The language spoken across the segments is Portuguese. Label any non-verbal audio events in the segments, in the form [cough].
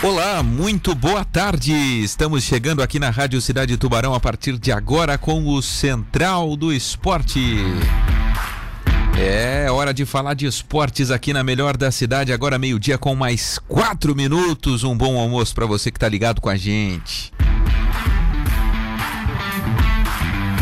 Olá, muito boa tarde. Estamos chegando aqui na Rádio Cidade Tubarão a partir de agora com o Central do Esporte. É hora de falar de esportes aqui na melhor da cidade, agora meio-dia com mais quatro minutos. Um bom almoço para você que tá ligado com a gente.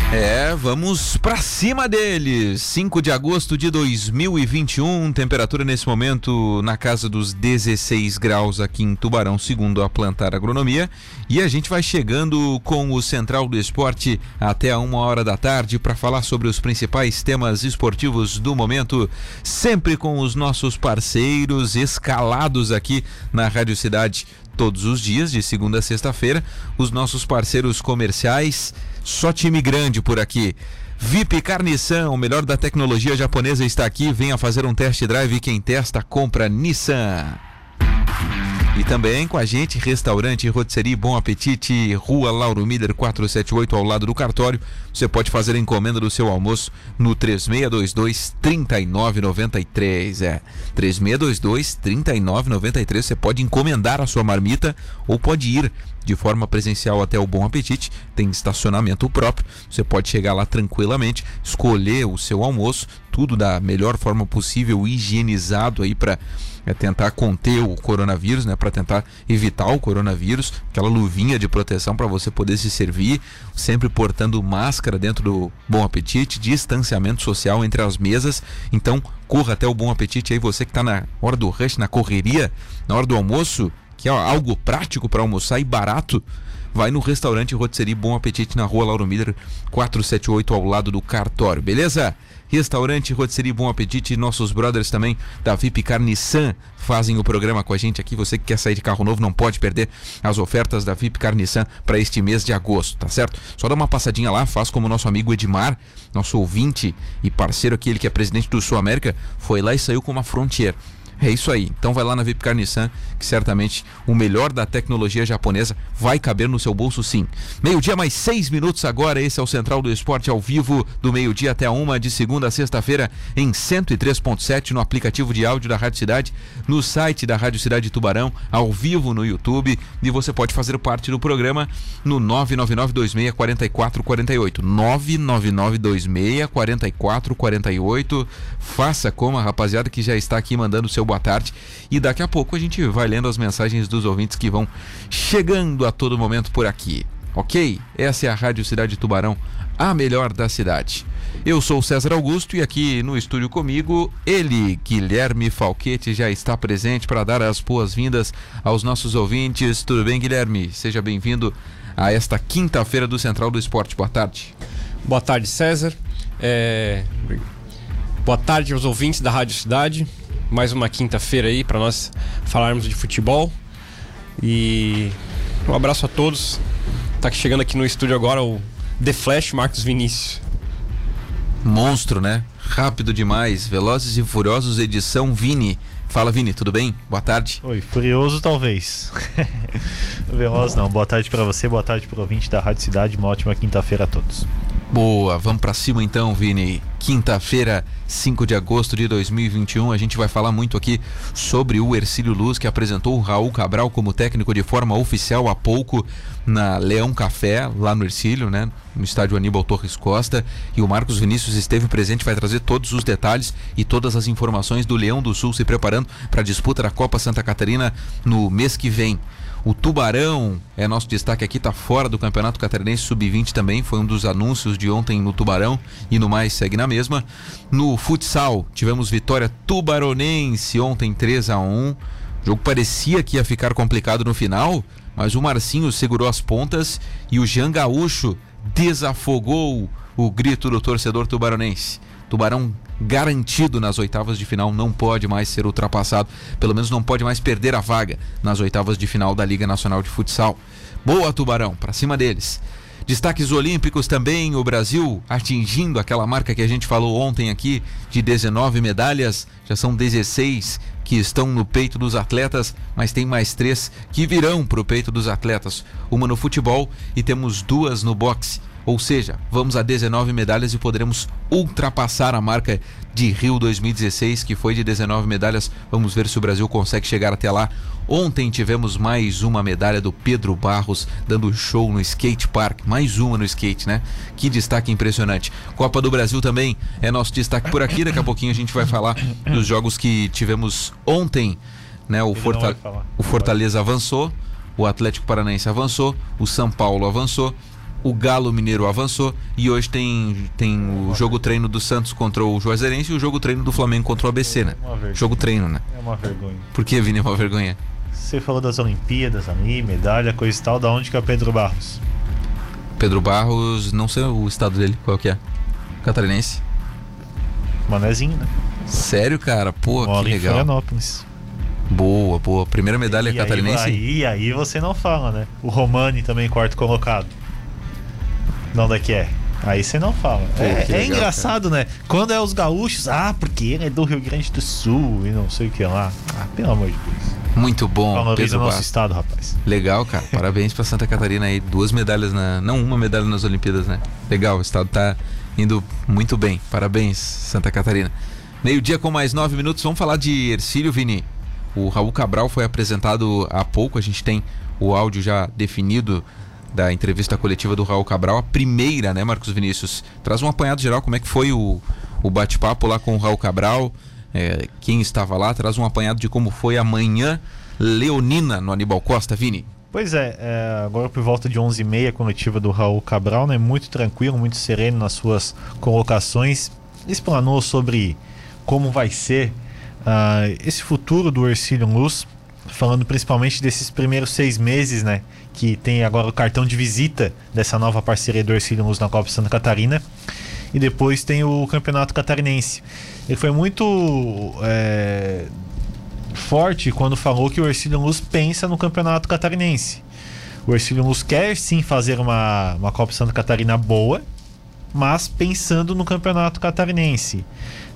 É, vamos para cima deles. 5 de agosto de 2021, temperatura nesse momento na casa dos 16 graus aqui em Tubarão, segundo a Plantar Agronomia. E a gente vai chegando com o Central do Esporte até a uma hora da tarde para falar sobre os principais temas esportivos do momento, sempre com os nossos parceiros escalados aqui na Rádio Cidade todos os dias, de segunda a sexta-feira, os nossos parceiros comerciais só time grande por aqui. VIP Carniçan, o melhor da tecnologia japonesa está aqui. Venha fazer um test drive. Quem testa, compra Nissan. E também com a gente, restaurante Rotisserie Bom Apetite, Rua Lauro Miller 478, ao lado do cartório. Você pode fazer a encomenda do seu almoço no 3622 3993. É, 3622 3993. Você pode encomendar a sua marmita ou pode ir de forma presencial até o Bom Apetite. Tem estacionamento próprio. Você pode chegar lá tranquilamente, escolher o seu almoço, tudo da melhor forma possível, higienizado aí para é tentar conter o coronavírus, né, para tentar evitar o coronavírus, aquela luvinha de proteção para você poder se servir, sempre portando máscara dentro do Bom Apetite, distanciamento social entre as mesas. Então, corra até o Bom Apetite aí você que está na hora do rush, na correria, na hora do almoço, que é algo prático para almoçar e barato vai no restaurante Rotisserie Bom Apetite na rua Lauro Miller 478 ao lado do cartório, beleza? Restaurante Rotisserie Bom Apetite, nossos brothers também da VIP Carniçan fazem o programa com a gente aqui. Você que quer sair de carro novo não pode perder as ofertas da VIP Carniçan para este mês de agosto, tá certo? Só dá uma passadinha lá, faz como nosso amigo Edmar, nosso ouvinte e parceiro aqui, ele que é presidente do Sul América, foi lá e saiu com uma Frontier. É isso aí. Então vai lá na VIP Nissan, que certamente o melhor da tecnologia japonesa vai caber no seu bolso sim. Meio-dia mais seis minutos agora. Esse é o Central do Esporte ao vivo, do meio-dia até a uma, de segunda a sexta-feira, em 103.7 no aplicativo de áudio da Rádio Cidade, no site da Rádio Cidade Tubarão, ao vivo no YouTube. E você pode fazer parte do programa no 999264448. 999264448. Faça como a rapaziada que já está aqui mandando seu boa tarde. E daqui a pouco a gente vai lendo as mensagens dos ouvintes que vão chegando a todo momento por aqui. Ok? Essa é a Rádio Cidade Tubarão, a melhor da cidade. Eu sou César Augusto e aqui no estúdio comigo, ele, Guilherme Falquete, já está presente para dar as boas-vindas aos nossos ouvintes. Tudo bem, Guilherme? Seja bem-vindo a esta quinta-feira do Central do Esporte. Boa tarde. Boa tarde, César. É... Boa tarde aos ouvintes da Rádio Cidade mais uma quinta-feira aí para nós falarmos de futebol. E um abraço a todos. Tá chegando aqui no estúdio agora o The Flash Marcos Vinícius. Monstro, né? Rápido demais. Velozes e Furiosos edição Vini. Fala Vini, tudo bem? Boa tarde. Oi, furioso talvez. [laughs] Veloz não. Boa tarde para você, boa tarde pro ouvinte da Rádio Cidade. Uma ótima quinta-feira a todos. Boa, vamos para cima então, Vini. Quinta-feira, 5 de agosto de 2021, a gente vai falar muito aqui sobre o Ercílio Luz, que apresentou o Raul Cabral como técnico de forma oficial há pouco na Leão Café, lá no Ercílio, né? No estádio Aníbal Torres Costa. E o Marcos Vinícius esteve presente, vai trazer todos os detalhes e todas as informações do Leão do Sul se preparando para a disputa da Copa Santa Catarina no mês que vem. O Tubarão é nosso destaque aqui, está fora do Campeonato Catarinense Sub-20 também, foi um dos anúncios de ontem no Tubarão e no mais segue na mesma. No futsal, tivemos vitória tubaronense ontem 3 a 1 O jogo parecia que ia ficar complicado no final, mas o Marcinho segurou as pontas e o Jean Gaúcho desafogou o grito do torcedor tubaronense. Tubarão garantido nas oitavas de final, não pode mais ser ultrapassado, pelo menos não pode mais perder a vaga nas oitavas de final da Liga Nacional de Futsal. Boa, Tubarão, para cima deles. Destaques olímpicos também, o Brasil atingindo aquela marca que a gente falou ontem aqui de 19 medalhas, já são 16 que estão no peito dos atletas, mas tem mais três que virão para o peito dos atletas. Uma no futebol e temos duas no boxe. Ou seja, vamos a 19 medalhas e poderemos ultrapassar a marca de Rio 2016, que foi de 19 medalhas. Vamos ver se o Brasil consegue chegar até lá. Ontem tivemos mais uma medalha do Pedro Barros dando show no skate park, mais uma no skate, né? Que destaque impressionante. Copa do Brasil também é nosso destaque por aqui. Daqui a pouquinho a gente vai falar dos jogos que tivemos ontem, né? O, Forta o Fortaleza avançou, o Atlético Paranaense avançou, o São Paulo avançou o Galo Mineiro avançou e hoje tem, tem o jogo treino do Santos contra o Juazeirense e o jogo treino do Flamengo contra o ABC, né? Jogo treino, né? É uma vergonha. Por que, Vini, é uma vergonha? Você falou das Olimpíadas ali, medalha, coisa e tal, da onde que é o Pedro Barros? Pedro Barros, não sei o estado dele, qual que é? Catarinense? Manezinho, né? Sério, cara? Pô, Mora que legal. Florianópolis. Boa, boa. Primeira medalha e catarinense. Aí, aí, aí você não fala, né? O Romani também quarto colocado. De onde é que é? Aí você não fala. Pô, é, legal, é, engraçado, cara. né? Quando é os gaúchos, ah, porque ele é do Rio Grande do Sul e não sei o que lá. Ah, pelo amor de Deus. Muito bom. Valoriza o nosso estado, rapaz. Legal, cara. [laughs] Parabéns pra Santa Catarina aí. Duas medalhas na. Não, uma medalha nas Olimpíadas, né? Legal, o estado tá indo muito bem. Parabéns, Santa Catarina. Meio-dia com mais nove minutos. Vamos falar de Ercílio Vini. O Raul Cabral foi apresentado há pouco. A gente tem o áudio já definido da entrevista coletiva do Raul Cabral, a primeira, né, Marcos Vinícius? Traz um apanhado geral, como é que foi o, o bate-papo lá com o Raul Cabral, é, quem estava lá, traz um apanhado de como foi a manhã leonina no Aníbal Costa, Vini. Pois é, é, agora por volta de 11h30 a coletiva do Raul Cabral, né, muito tranquilo, muito sereno nas suas colocações, explanou sobre como vai ser uh, esse futuro do Ercílio Luz, falando principalmente desses primeiros seis meses, né, que tem agora o cartão de visita dessa nova parceria do Ercílio Luz na Copa Santa Catarina. E depois tem o Campeonato Catarinense. Ele foi muito é, forte quando falou que o Ercílio Luz pensa no Campeonato Catarinense. O Ercílio Luz quer sim fazer uma, uma Copa Santa Catarina boa, mas pensando no Campeonato Catarinense.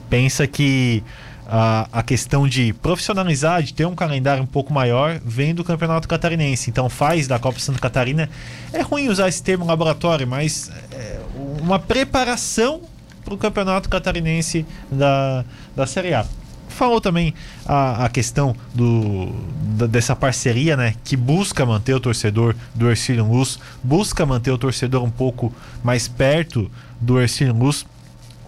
Pensa que a, a questão de profissionalizar, de ter um calendário um pouco maior, vem do Campeonato Catarinense. Então faz da Copa Santa Catarina. É ruim usar esse termo laboratório, mas é uma preparação para o Campeonato Catarinense da, da Série A falou também a, a questão do, da, dessa parceria, né? Que busca manter o torcedor do Ercílio Luz, busca manter o torcedor um pouco mais perto do Ercílio Luz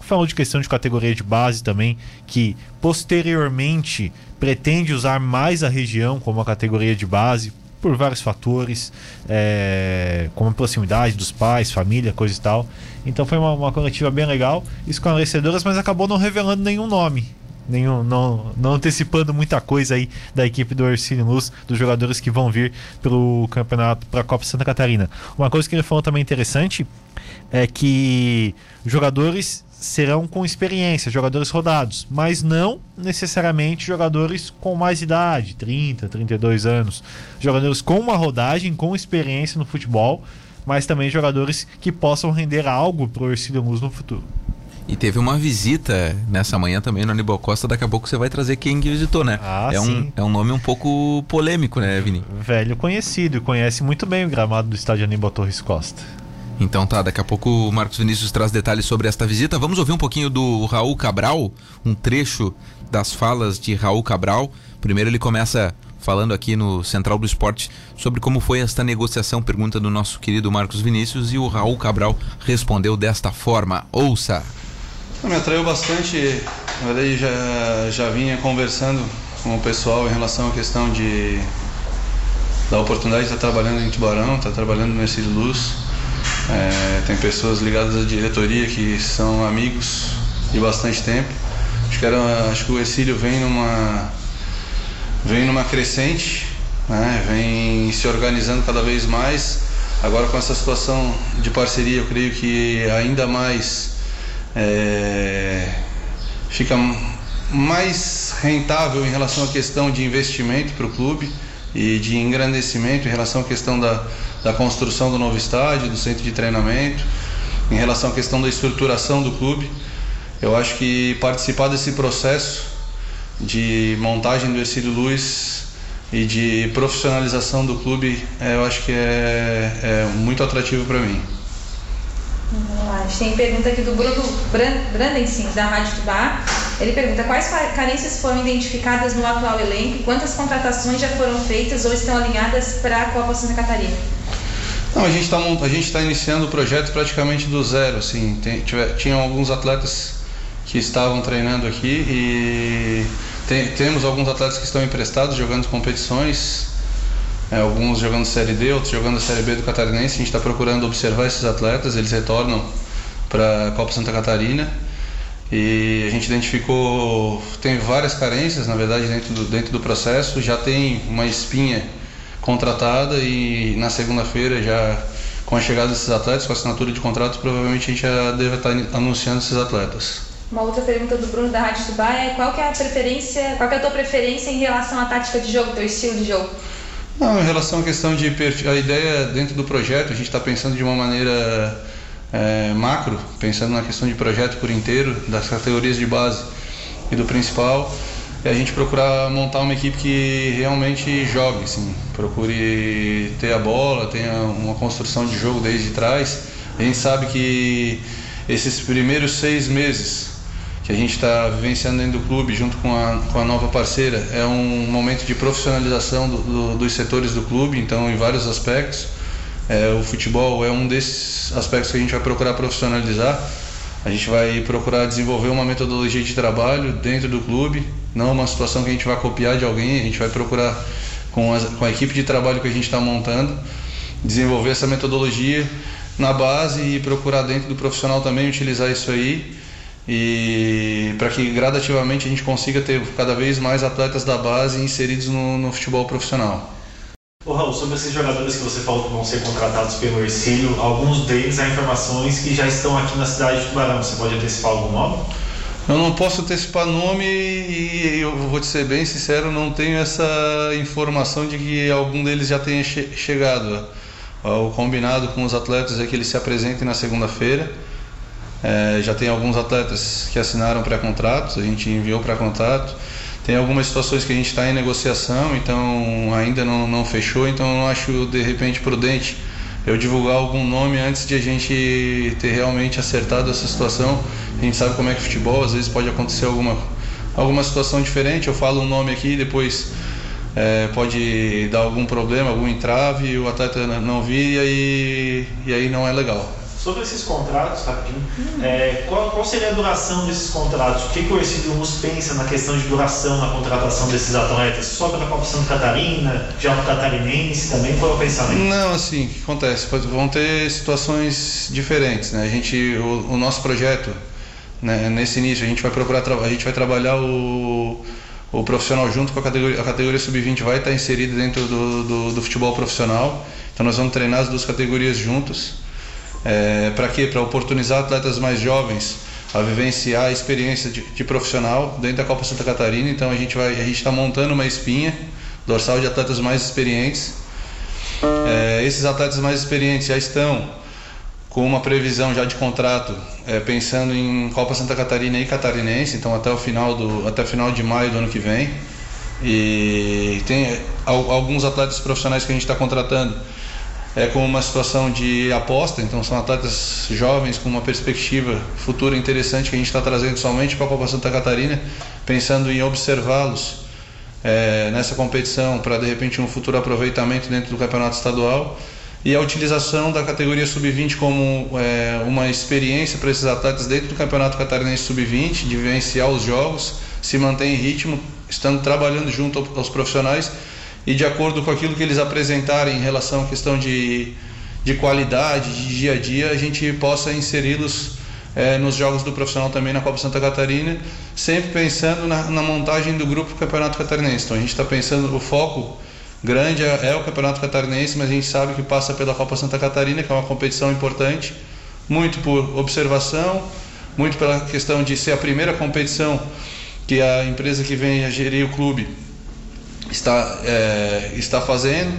falou de questão de categoria de base também, que posteriormente pretende usar mais a região como a categoria de base, por vários fatores, é, como a proximidade dos pais, família, coisa e tal. Então foi uma, uma coletiva bem legal, esclarecedoras, mas acabou não revelando nenhum nome. Nenhum, não, não antecipando muita coisa aí da equipe do Ercílio Luz, dos jogadores que vão vir pelo campeonato para a Copa Santa Catarina. Uma coisa que ele falou também interessante é que jogadores serão com experiência, jogadores rodados, mas não necessariamente jogadores com mais idade, 30, 32 anos. Jogadores com uma rodagem, com experiência no futebol, mas também jogadores que possam render algo para o Ercílio Luz no futuro. E teve uma visita nessa manhã também no Aníbal Costa. Daqui a pouco você vai trazer quem visitou, né? Ah, é, sim. um, é um nome um pouco polêmico, né, Vini? Velho conhecido e conhece muito bem o gramado do estádio Aníbal Torres Costa. Então tá, daqui a pouco o Marcos Vinícius traz detalhes sobre esta visita. Vamos ouvir um pouquinho do Raul Cabral, um trecho das falas de Raul Cabral. Primeiro ele começa falando aqui no Central do Esporte sobre como foi esta negociação, pergunta do nosso querido Marcos Vinícius, e o Raul Cabral respondeu desta forma. Ouça! Me atraiu bastante, na verdade já, já vinha conversando com o pessoal em relação à questão de da oportunidade de estar trabalhando em Tubarão, estar trabalhando no Mercedes Luz é, tem pessoas ligadas à diretoria que são amigos de bastante tempo. Acho que, era, acho que o Exílio vem numa, vem numa crescente, né? vem se organizando cada vez mais. Agora com essa situação de parceria, eu creio que ainda mais é, fica mais rentável em relação à questão de investimento para o clube e de engrandecimento em relação à questão da, da construção do novo estádio, do centro de treinamento, em relação à questão da estruturação do clube. Eu acho que participar desse processo de montagem do Ercílio Luz e de profissionalização do clube, é, eu acho que é, é muito atrativo para mim. Vamos lá, a gente tem pergunta aqui do Bruno Brandensin, da Rádio Tubá. Ele pergunta quais carências foram identificadas no atual elenco quantas contratações já foram feitas ou estão alinhadas para a Copa Santa Catarina? Não, a gente está a gente tá iniciando o projeto praticamente do zero, assim, tem, tiver, tinham alguns atletas que estavam treinando aqui e tem, temos alguns atletas que estão emprestados jogando competições, é, alguns jogando Série D, outros jogando a Série B do Catarinense. A gente está procurando observar esses atletas, eles retornam para a Copa Santa Catarina. E a gente identificou tem várias carências na verdade dentro do, dentro do processo. Já tem uma espinha contratada e na segunda-feira já com a chegada desses atletas com a assinatura de contrato provavelmente a gente já deve estar anunciando esses atletas. Uma outra pergunta do Bruno da Rádio Tubá é qual que é a preferência qual é a tua preferência em relação à tática de jogo teu estilo de jogo não, em relação à questão de perfil, a ideia dentro do projeto, a gente está pensando de uma maneira é, macro, pensando na questão de projeto por inteiro, das categorias de base e do principal, é a gente procurar montar uma equipe que realmente jogue, assim, procure ter a bola, tenha uma construção de jogo desde trás. A gente sabe que esses primeiros seis meses que a gente está vivenciando dentro do clube, junto com a, com a nova parceira, é um momento de profissionalização do, do, dos setores do clube, então, em vários aspectos. É, o futebol é um desses aspectos que a gente vai procurar profissionalizar. A gente vai procurar desenvolver uma metodologia de trabalho dentro do clube, não uma situação que a gente vai copiar de alguém, a gente vai procurar, com a, com a equipe de trabalho que a gente está montando, desenvolver essa metodologia na base e procurar dentro do profissional também utilizar isso aí e para que gradativamente a gente consiga ter cada vez mais atletas da base inseridos no, no futebol profissional. Ô Raul, sobre esses jogadores que você falou que vão ser contratados pelo Ercílio, alguns deles há informações que já estão aqui na cidade de Tubarão. Você pode antecipar algum nome? Eu não posso antecipar nome e eu vou te ser bem sincero, não tenho essa informação de que algum deles já tenha che chegado. O combinado com os atletas é que eles se apresentem na segunda-feira é, já tem alguns atletas que assinaram pré-contratos, a gente enviou pré-contrato. Tem algumas situações que a gente está em negociação, então ainda não, não fechou, então eu acho de repente prudente eu divulgar algum nome antes de a gente ter realmente acertado essa situação. A gente sabe como é que é futebol, às vezes pode acontecer alguma, alguma situação diferente. Eu falo um nome aqui, depois é, pode dar algum problema, algum entrave, o atleta não vir e e aí não é legal. Sobre esses contratos, rapidinho, é, qual, qual, seria a duração desses contratos? O que, que o Ercílio Mus pensa na questão de duração na contratação desses atletas? Só pela Copa Santa Catarina, já no catarinense também? Qual é o pensamento? Não, assim, o que acontece? Vão ter situações diferentes, né? A gente, o, o nosso projeto, né, nesse início, a gente vai procurar, a gente vai trabalhar o o profissional junto com a categoria, a categoria sub-20 vai estar inserida dentro do, do, do, futebol profissional. Então nós vamos treinar as duas categorias juntos. É, para quê? Para oportunizar atletas mais jovens a vivenciar a experiência de, de, profissional dentro da Copa Santa Catarina. Então a gente vai, a gente está montando uma espinha dorsal de atletas mais experientes. É, esses atletas mais experientes já estão com uma previsão já de contrato, é, pensando em Copa Santa Catarina e Catarinense, então até o final do até final de maio do ano que vem. E tem alguns atletas profissionais que a gente está contratando é, com uma situação de aposta, então são atletas jovens com uma perspectiva futura interessante que a gente está trazendo somente para a Copa Santa Catarina, pensando em observá-los é, nessa competição para de repente um futuro aproveitamento dentro do campeonato estadual e a utilização da categoria sub-20 como é, uma experiência para esses atletas dentro do campeonato catarinense sub-20, de vivenciar os jogos, se manter em ritmo, estando trabalhando junto aos profissionais e de acordo com aquilo que eles apresentarem em relação à questão de, de qualidade, de dia a dia, a gente possa inseri-los é, nos jogos do profissional também na Copa Santa Catarina, sempre pensando na, na montagem do grupo Campeonato Catarinense. Então a gente está pensando, o foco grande é, é, o Campeonato Catarinense, mas a gente sabe que passa pela Copa Santa Catarina, que é uma competição importante, muito por observação, muito pela questão de ser a primeira competição que a empresa que vem a gerir o clube está, é, está fazendo,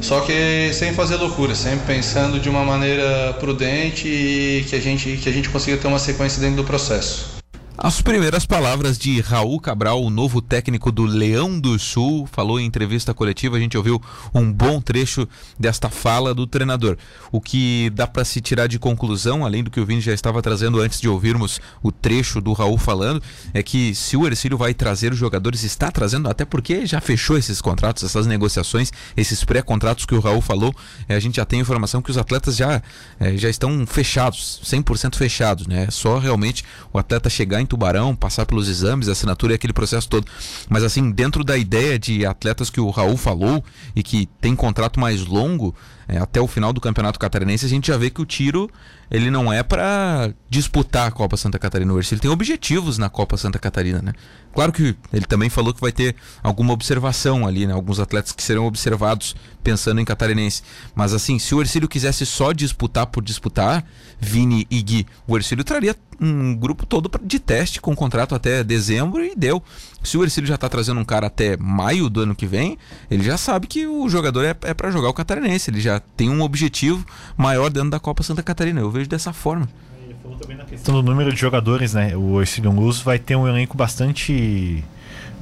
só que sem fazer loucura, sempre pensando de uma maneira prudente e que a gente, que a gente consiga ter uma sequência dentro do processo. As primeiras palavras de Raul Cabral, o novo técnico do Leão do Sul, falou em entrevista coletiva. A gente ouviu um bom trecho desta fala do treinador. O que dá para se tirar de conclusão, além do que o Vini já estava trazendo antes de ouvirmos o trecho do Raul falando, é que se o Ercílio vai trazer os jogadores, está trazendo, até porque já fechou esses contratos, essas negociações, esses pré-contratos que o Raul falou, é, a gente já tem informação que os atletas já, é, já estão fechados, 100% fechados, né? É só realmente o atleta chegar em Tubarão, passar pelos exames, assinatura e aquele processo todo. Mas assim, dentro da ideia de atletas que o Raul falou e que tem contrato mais longo, é, até o final do Campeonato Catarinense, a gente já vê que o tiro ele não é para disputar a Copa Santa Catarina. Ele tem objetivos na Copa Santa Catarina, né? Claro que ele também falou que vai ter alguma observação ali, né? Alguns atletas que serão observados pensando em catarinense. Mas assim, se o Ercílio quisesse só disputar por disputar, Vini e Gui, o Ercílio traria um grupo todo de teste com contrato até dezembro e deu. Se o Ercílio já está trazendo um cara até maio do ano que vem, ele já sabe que o jogador é, é para jogar o catarinense. Ele já tem um objetivo maior dentro da Copa Santa Catarina. Eu vejo dessa forma. Ele falou também na questão do número de jogadores, né? O Ercílio Luz vai ter um elenco bastante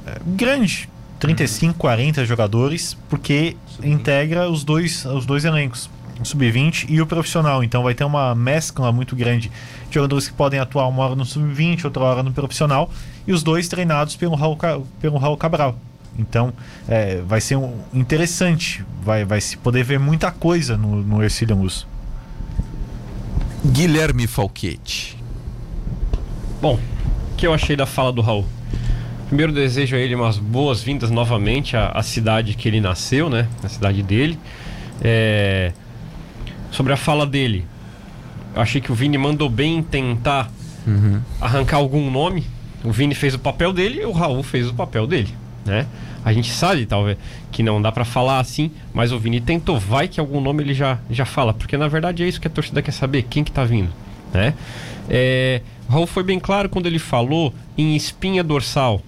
é, grande. 35, 40 jogadores, porque integra os dois, os dois elencos, sub-20 e o profissional. Então vai ter uma mescla muito grande de jogadores que podem atuar uma hora no sub-20, outra hora no profissional, e os dois treinados pelo Raul, pelo Raul Cabral. Então é, vai ser um, interessante, vai, vai se poder ver muita coisa no, no Ercílio Luz. Guilherme Falquete. Bom, o que eu achei da fala do Raul? Primeiro desejo a ele umas boas-vindas novamente à, à, cidade que ele nasceu, né? Na cidade dele. É... Sobre a fala dele, eu achei que o Vini mandou bem em tentar uhum. arrancar algum nome. O Vini fez o papel dele e o Raul fez o papel dele, né? A gente sabe, talvez, que não dá para falar assim, mas o Vini tentou, vai que algum nome ele já, já fala, porque na verdade é isso que a torcida quer saber, quem que tá vindo, né? É, o Raul foi bem claro quando ele falou em espinha dorsal.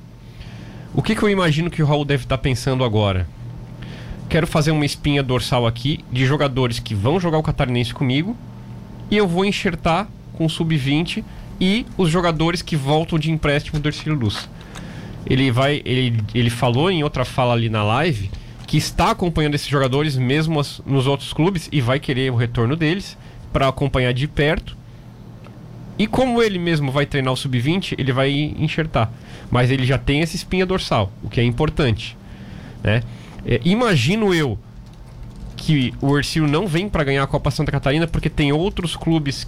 O que, que eu imagino que o Raul deve estar tá pensando agora? Quero fazer uma espinha dorsal aqui de jogadores que vão jogar o Catarinense comigo e eu vou enxertar com o sub-20 e os jogadores que voltam de empréstimo do Ercílio Luz ele vai. Ele, ele falou em outra fala ali na live que está acompanhando esses jogadores mesmo as, nos outros clubes e vai querer o retorno deles para acompanhar de perto. E como ele mesmo vai treinar o sub-20, ele vai enxertar. Mas ele já tem essa espinha dorsal, o que é importante. Né? É, imagino eu que o Ercílio não vem para ganhar a Copa Santa Catarina porque tem outros clubes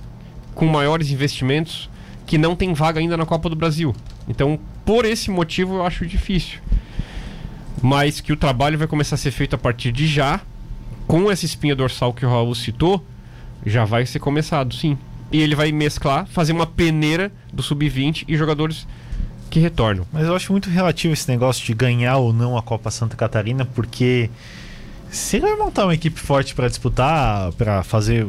com maiores investimentos que não tem vaga ainda na Copa do Brasil. Então, por esse motivo, eu acho difícil. Mas que o trabalho vai começar a ser feito a partir de já, com essa espinha dorsal que o Raul citou, já vai ser começado, sim. E ele vai mesclar, fazer uma peneira do sub-20 e jogadores que retornam. Mas eu acho muito relativo esse negócio de ganhar ou não a Copa Santa Catarina, porque se ele vai montar uma equipe forte para disputar, para fazer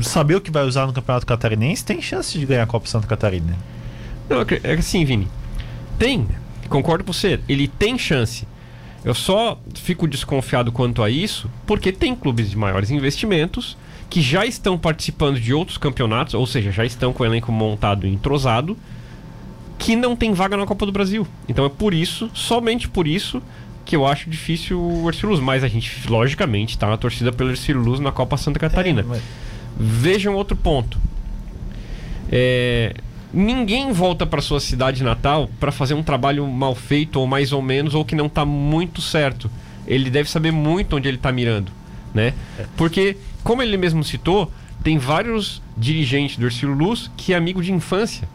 saber o que vai usar no Campeonato Catarinense, tem chance de ganhar a Copa Santa Catarina. Não, é assim, Vini. Tem, concordo com você. Ele tem chance. Eu só fico desconfiado quanto a isso, porque tem clubes de maiores investimentos que já estão participando de outros campeonatos, ou seja, já estão com o elenco montado e entrosado, que não tem vaga na Copa do Brasil. Então é por isso, somente por isso, que eu acho difícil o Ercílio Luz. Mas a gente, logicamente, está na torcida pelo Ercílio Luz na Copa Santa Catarina. É, mas... Vejam outro ponto. É, ninguém volta para sua cidade natal para fazer um trabalho mal feito ou mais ou menos ou que não está muito certo. Ele deve saber muito onde ele está mirando, né? É. Porque, como ele mesmo citou, tem vários dirigentes do Ercílio Luz que é amigo de infância.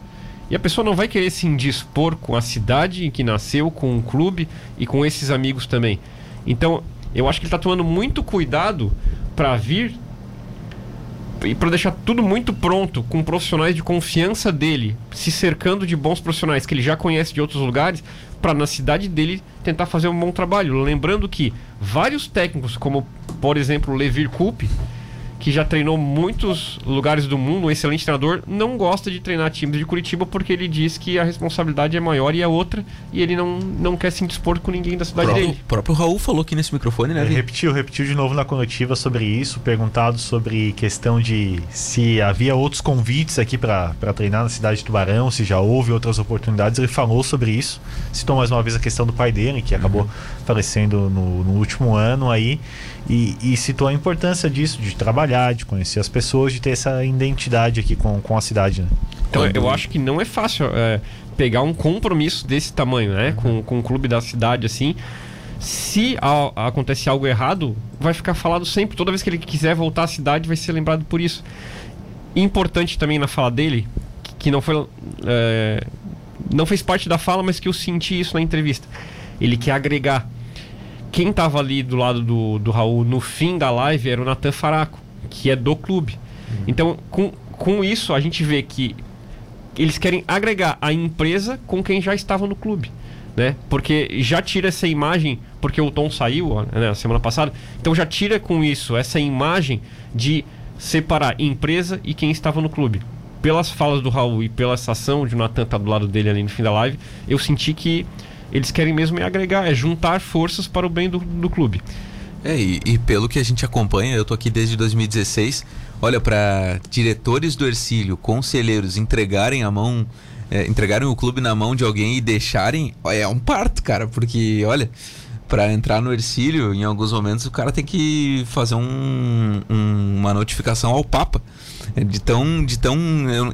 E a pessoa não vai querer se indispor com a cidade em que nasceu, com o clube e com esses amigos também. Então, eu acho que ele está tomando muito cuidado para vir e para deixar tudo muito pronto, com profissionais de confiança dele, se cercando de bons profissionais que ele já conhece de outros lugares, para na cidade dele tentar fazer um bom trabalho. Lembrando que vários técnicos, como por exemplo Levir Coupe, que já treinou muitos lugares do mundo, um excelente treinador, não gosta de treinar times de Curitiba porque ele diz que a responsabilidade é maior e é outra e ele não, não quer se indispor com ninguém da cidade próprio, dele. o próprio Raul falou aqui nesse microfone, né, Ele repetiu, repetiu de novo na coletiva sobre isso, perguntado sobre questão de se havia outros convites aqui para treinar na cidade de Tubarão, se já houve outras oportunidades. Ele falou sobre isso, citou mais uma vez a questão do pai dele, que acabou falecendo no, no último ano aí, e, e citou a importância disso, de trabalhar, de conhecer as pessoas, de ter essa identidade aqui com, com a cidade. Né? Então eu acho que não é fácil é, pegar um compromisso desse tamanho, né? Com, com um clube da cidade assim. Se a- acontece algo errado, vai ficar falado sempre. Toda vez que ele quiser voltar à cidade, vai ser lembrado por isso. Importante também na fala dele, que não foi. é, não fez parte da fala, mas que eu senti isso na entrevista. Ele quer agregar. Quem tava ali do lado do, do Raul no fim da live era o Natan Faraco, que é do clube. Então, com, com isso, a gente vê que eles querem agregar a empresa com quem já estava no clube. Né? Porque já tira essa imagem, porque o Tom saiu né, na semana passada, então já tira com isso essa imagem de separar empresa e quem estava no clube. Pelas falas do Raul e pela essa ação de Natan estar do lado dele ali no fim da live, eu senti que eles querem mesmo é agregar, é juntar forças para o bem do, do clube. É, e, e pelo que a gente acompanha, eu tô aqui desde 2016. Olha, para diretores do Ercílio, conselheiros entregarem a mão, é, entregarem o clube na mão de alguém e deixarem, é um parto, cara, porque olha, para entrar no Ercílio, em alguns momentos o cara tem que fazer um- um- uma notificação ao Papa. É, De tão, de tão,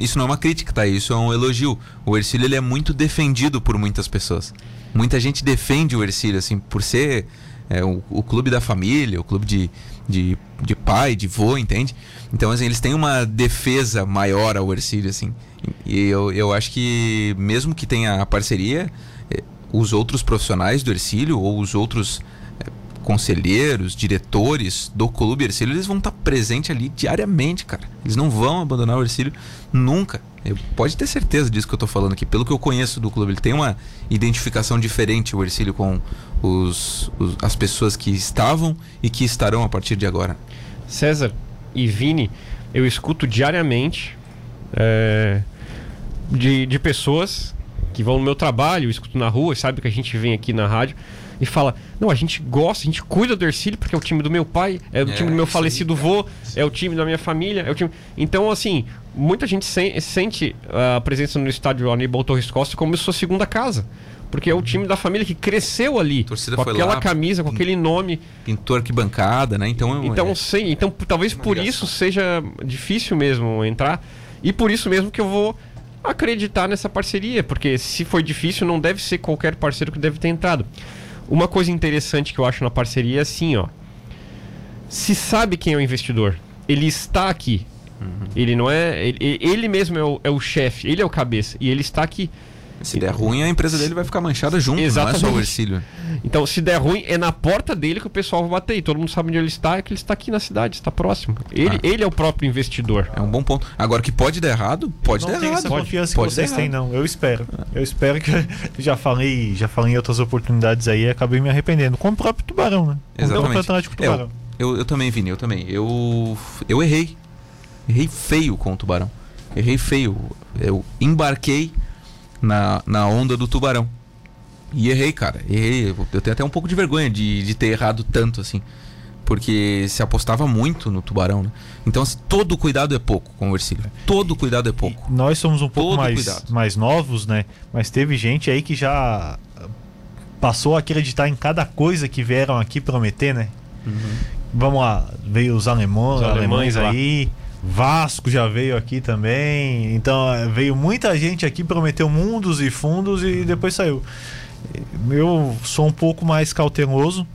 isso não é uma crítica, tá? Isso é um elogio. O Ercílio ele é muito defendido por muitas pessoas. Muita gente defende o Ercílio, assim, por ser é, o, o clube da família, o clube de, de, de pai, de vô, entende? Então, assim, eles têm uma defesa maior ao Ercílio, assim. E eu, eu acho que, mesmo que tenha a parceria, eh, os outros profissionais do Ercílio ou os outros conselheiros, diretores do clube Ercílio, eles vão estar presentes ali diariamente, cara. Eles não vão abandonar o Ercílio nunca. Eu, pode ter certeza disso que eu tô falando aqui. Pelo que eu conheço do clube, ele tem uma identificação diferente, o Ercílio, com os, os- as pessoas que estavam e que estarão a partir de agora. César e Vini, eu escuto diariamente é, de, de pessoas que vão no meu trabalho, eu escuto na rua, sabe que a gente vem aqui na rádio e fala: Não, a gente gosta, a gente cuida do Ercílio porque é o time do meu pai, é o É, time do meu falecido vô, é o time da minha família, é o time. Então, assim, muita gente sen- sente a presença no estádio Aníbal Torres Costa como sua segunda casa. Porque é o time da família que cresceu ali. torcida com aquela lá, camisa, com aquele nome. Pintor arquibancada, né? Então, Então, é, sim, então talvez uma por isso seja difícil mesmo entrar. E por isso mesmo que eu vou acreditar nessa parceria, porque se foi difícil, não deve ser qualquer parceiro que deve ter entrado. Uma coisa interessante que eu acho na parceria é assim, ó. Se sabe quem é o investidor, ele está aqui. Uhum. Ele não é. Ele, ele mesmo é o, é o chefe, ele é o cabeça. E ele está aqui. Se der ruim, a empresa dele vai ficar manchada junto, não é só o Exatamente. Ercílio. Então, se der ruim, é na porta dele que o pessoal vai bater. E todo mundo sabe onde ele está, é que ele está aqui na cidade, está próximo. Ele, Ah. ele é o próprio investidor. É um bom ponto. Agora, que pode dar errado, pode não dar tenho errado. essa Pode, confiança pode que vocês têm, não. Eu espero. Eu espero que [laughs] já falei, já falei em outras oportunidades aí e acabei me arrependendo. Com o próprio Tubarão, né? Com o Exatamente. próprio Atlético É, Tubarão. Eu, eu também, Vini, eu também. Eu, eu errei. Errei feio com o tubarão. Errei feio. Eu embarquei na, na onda do tubarão. E errei, cara. Errei. Eu tenho até um pouco de vergonha de, de ter errado tanto assim. Porque se apostava muito no tubarão, né? Então, assim, todo cuidado é pouco com o Ercílio. Todo cuidado é pouco. E Nós somos um pouco Todo mais, cuidado. mais novos, né? Mas teve gente aí que já passou a acreditar em cada coisa que vieram aqui prometer, né? Vamos lá, veio os alemães, Os alemães alemães lá. Vasco já veio aqui também. Então eh, veio muita gente aqui, prometeu mundos e fundos e depois saiu. Eu sou um pouco mais cauteloso.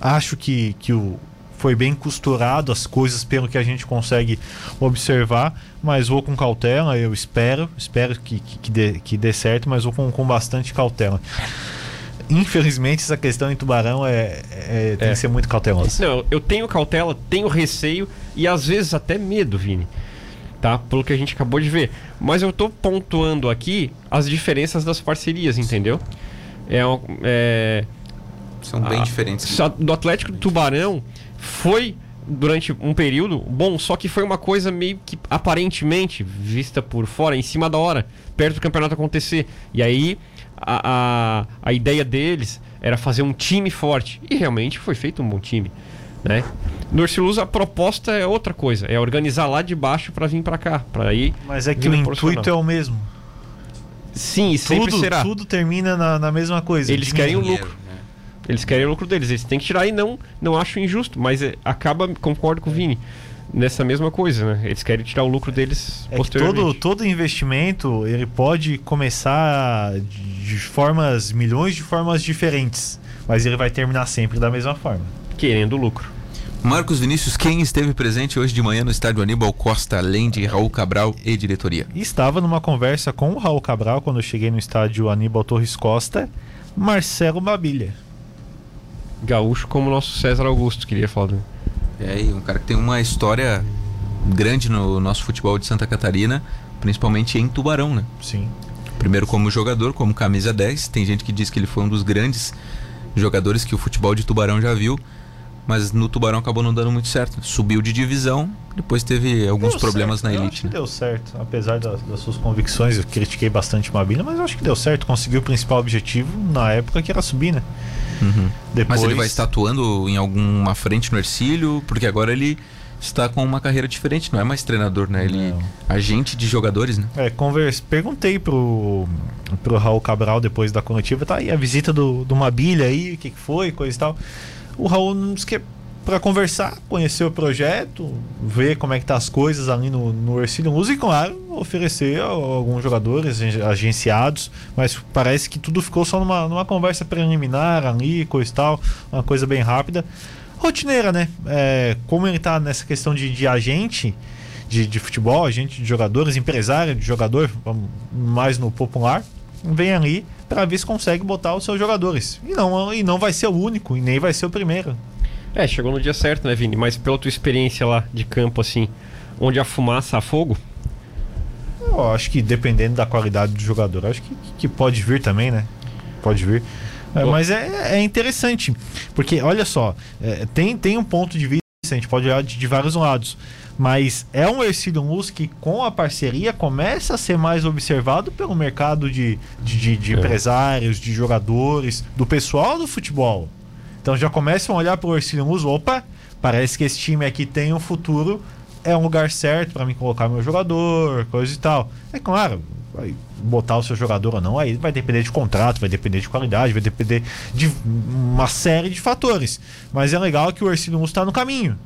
Acho que, que o, foi bem costurado as coisas pelo que a gente consegue observar, mas vou com cautela, eu espero, espero que, que, que dê, que dê certo, mas vou com, com bastante cautela. Infelizmente, essa questão em Tubarão é, é- tem É. que ser muito cautelosa. Não, eu tenho cautela, tenho receio e às vezes até medo, Vini. Tá? Pelo que a gente acabou de ver. Mas eu tô pontuando aqui as diferenças das parcerias, entendeu? É, um- é, São bem Ah, diferentes. Só do Atlético do Tubarão foi durante um período bom, só que foi uma coisa meio que aparentemente vista por fora, em cima da hora, perto do campeonato acontecer. E aí a, a, a ideia deles era fazer um time forte. E realmente foi feito um bom time. Né? No Ercilus a proposta é outra coisa, é organizar lá de baixo para vir para cá, para ir. Mas é que o intuito é o mesmo. Sim, sempre tudo, será. Tudo termina na, na mesma coisa. Eles querem o lucro. né? Eles querem o lucro deles. Eles têm que tirar e não, não acho injusto, mas é, acaba, concordo com o Vini, nessa mesma coisa, né? Eles querem tirar o lucro deles É que posteriormente. todo, todo investimento ele pode começar de formas, milhões de formas diferentes, mas ele vai terminar sempre da mesma forma. Querendo o lucro. Marcos Vinícius, quem esteve presente hoje de manhã no estádio Aníbal Costa, além de Raul Cabral e diretoria? Estava numa conversa com o Raul Cabral quando eu cheguei no estádio Aníbal Torres Costa, Marcelo Babilha. Gaúcho como o nosso César Augusto, queria falar. É, e um cara que tem uma história grande no nosso futebol de Santa Catarina, principalmente em Tubarão, né? Sim. Primeiro como jogador, como camisa 10. Tem gente que diz que ele foi um dos grandes jogadores que o futebol de Tubarão já viu. Mas no Tubarão acabou não dando muito certo. Subiu de divisão, depois teve alguns Deu problemas certo, na eu elite. acho que né? deu certo, apesar das, das suas convicções. Eu critiquei bastante o Mabilha, mas eu acho que deu certo. Conseguiu o principal objetivo na época que era subir, né? Uhum. Depois, Mas ele vai estar atuando em alguma frente no Ercílio, porque agora ele está com uma carreira diferente, não é mais treinador, né? Ele Não. agente de jogadores, né? É, converse, perguntei pro, pro Raul Cabral depois da coletiva, tá aí a visita do, do Mabilha aí, o que, que foi, coisa e tal. O Raul disse que pra conversar, conhecer o projeto, ver como é que tá as coisas ali no, no Ercílio Luz e, claro, oferecer alguns jogadores agen- agenciados, mas parece que tudo ficou só numa, numa conversa preliminar ali, coisa e tal, uma coisa bem rápida. Rotineira, né? É, como ele tá nessa questão de, de agente, de, de futebol, agente de jogadores, empresário de jogador, mais no popular, vem ali para ver se consegue botar os seus jogadores. E não, e não vai ser o único, e nem vai ser o primeiro. É, chegou no dia certo, né, Vini? Mas pela tua experiência lá de campo, assim, onde a fumaça a fogo, Eu acho que dependendo da qualidade do jogador, acho que, que pode vir também, né? Pode vir. É, mas é, é interessante, porque olha só, é, tem, tem um ponto de vista, a gente pode olhar de, de vários lados, mas é um Ercílio Luz que com a parceria começa a ser mais observado pelo mercado de, de, de- de É. empresários, de jogadores, do pessoal do futebol. Então já começam a olhar para o Ercílio Luz, opa, parece que esse time aqui tem um futuro, é um lugar certo para mim colocar meu jogador, coisa e tal. É claro, vai botar o seu jogador ou não, aí vai depender de contrato, vai depender de qualidade, vai depender de uma série de fatores. Mas é legal que o Ercílio Luz está no caminho.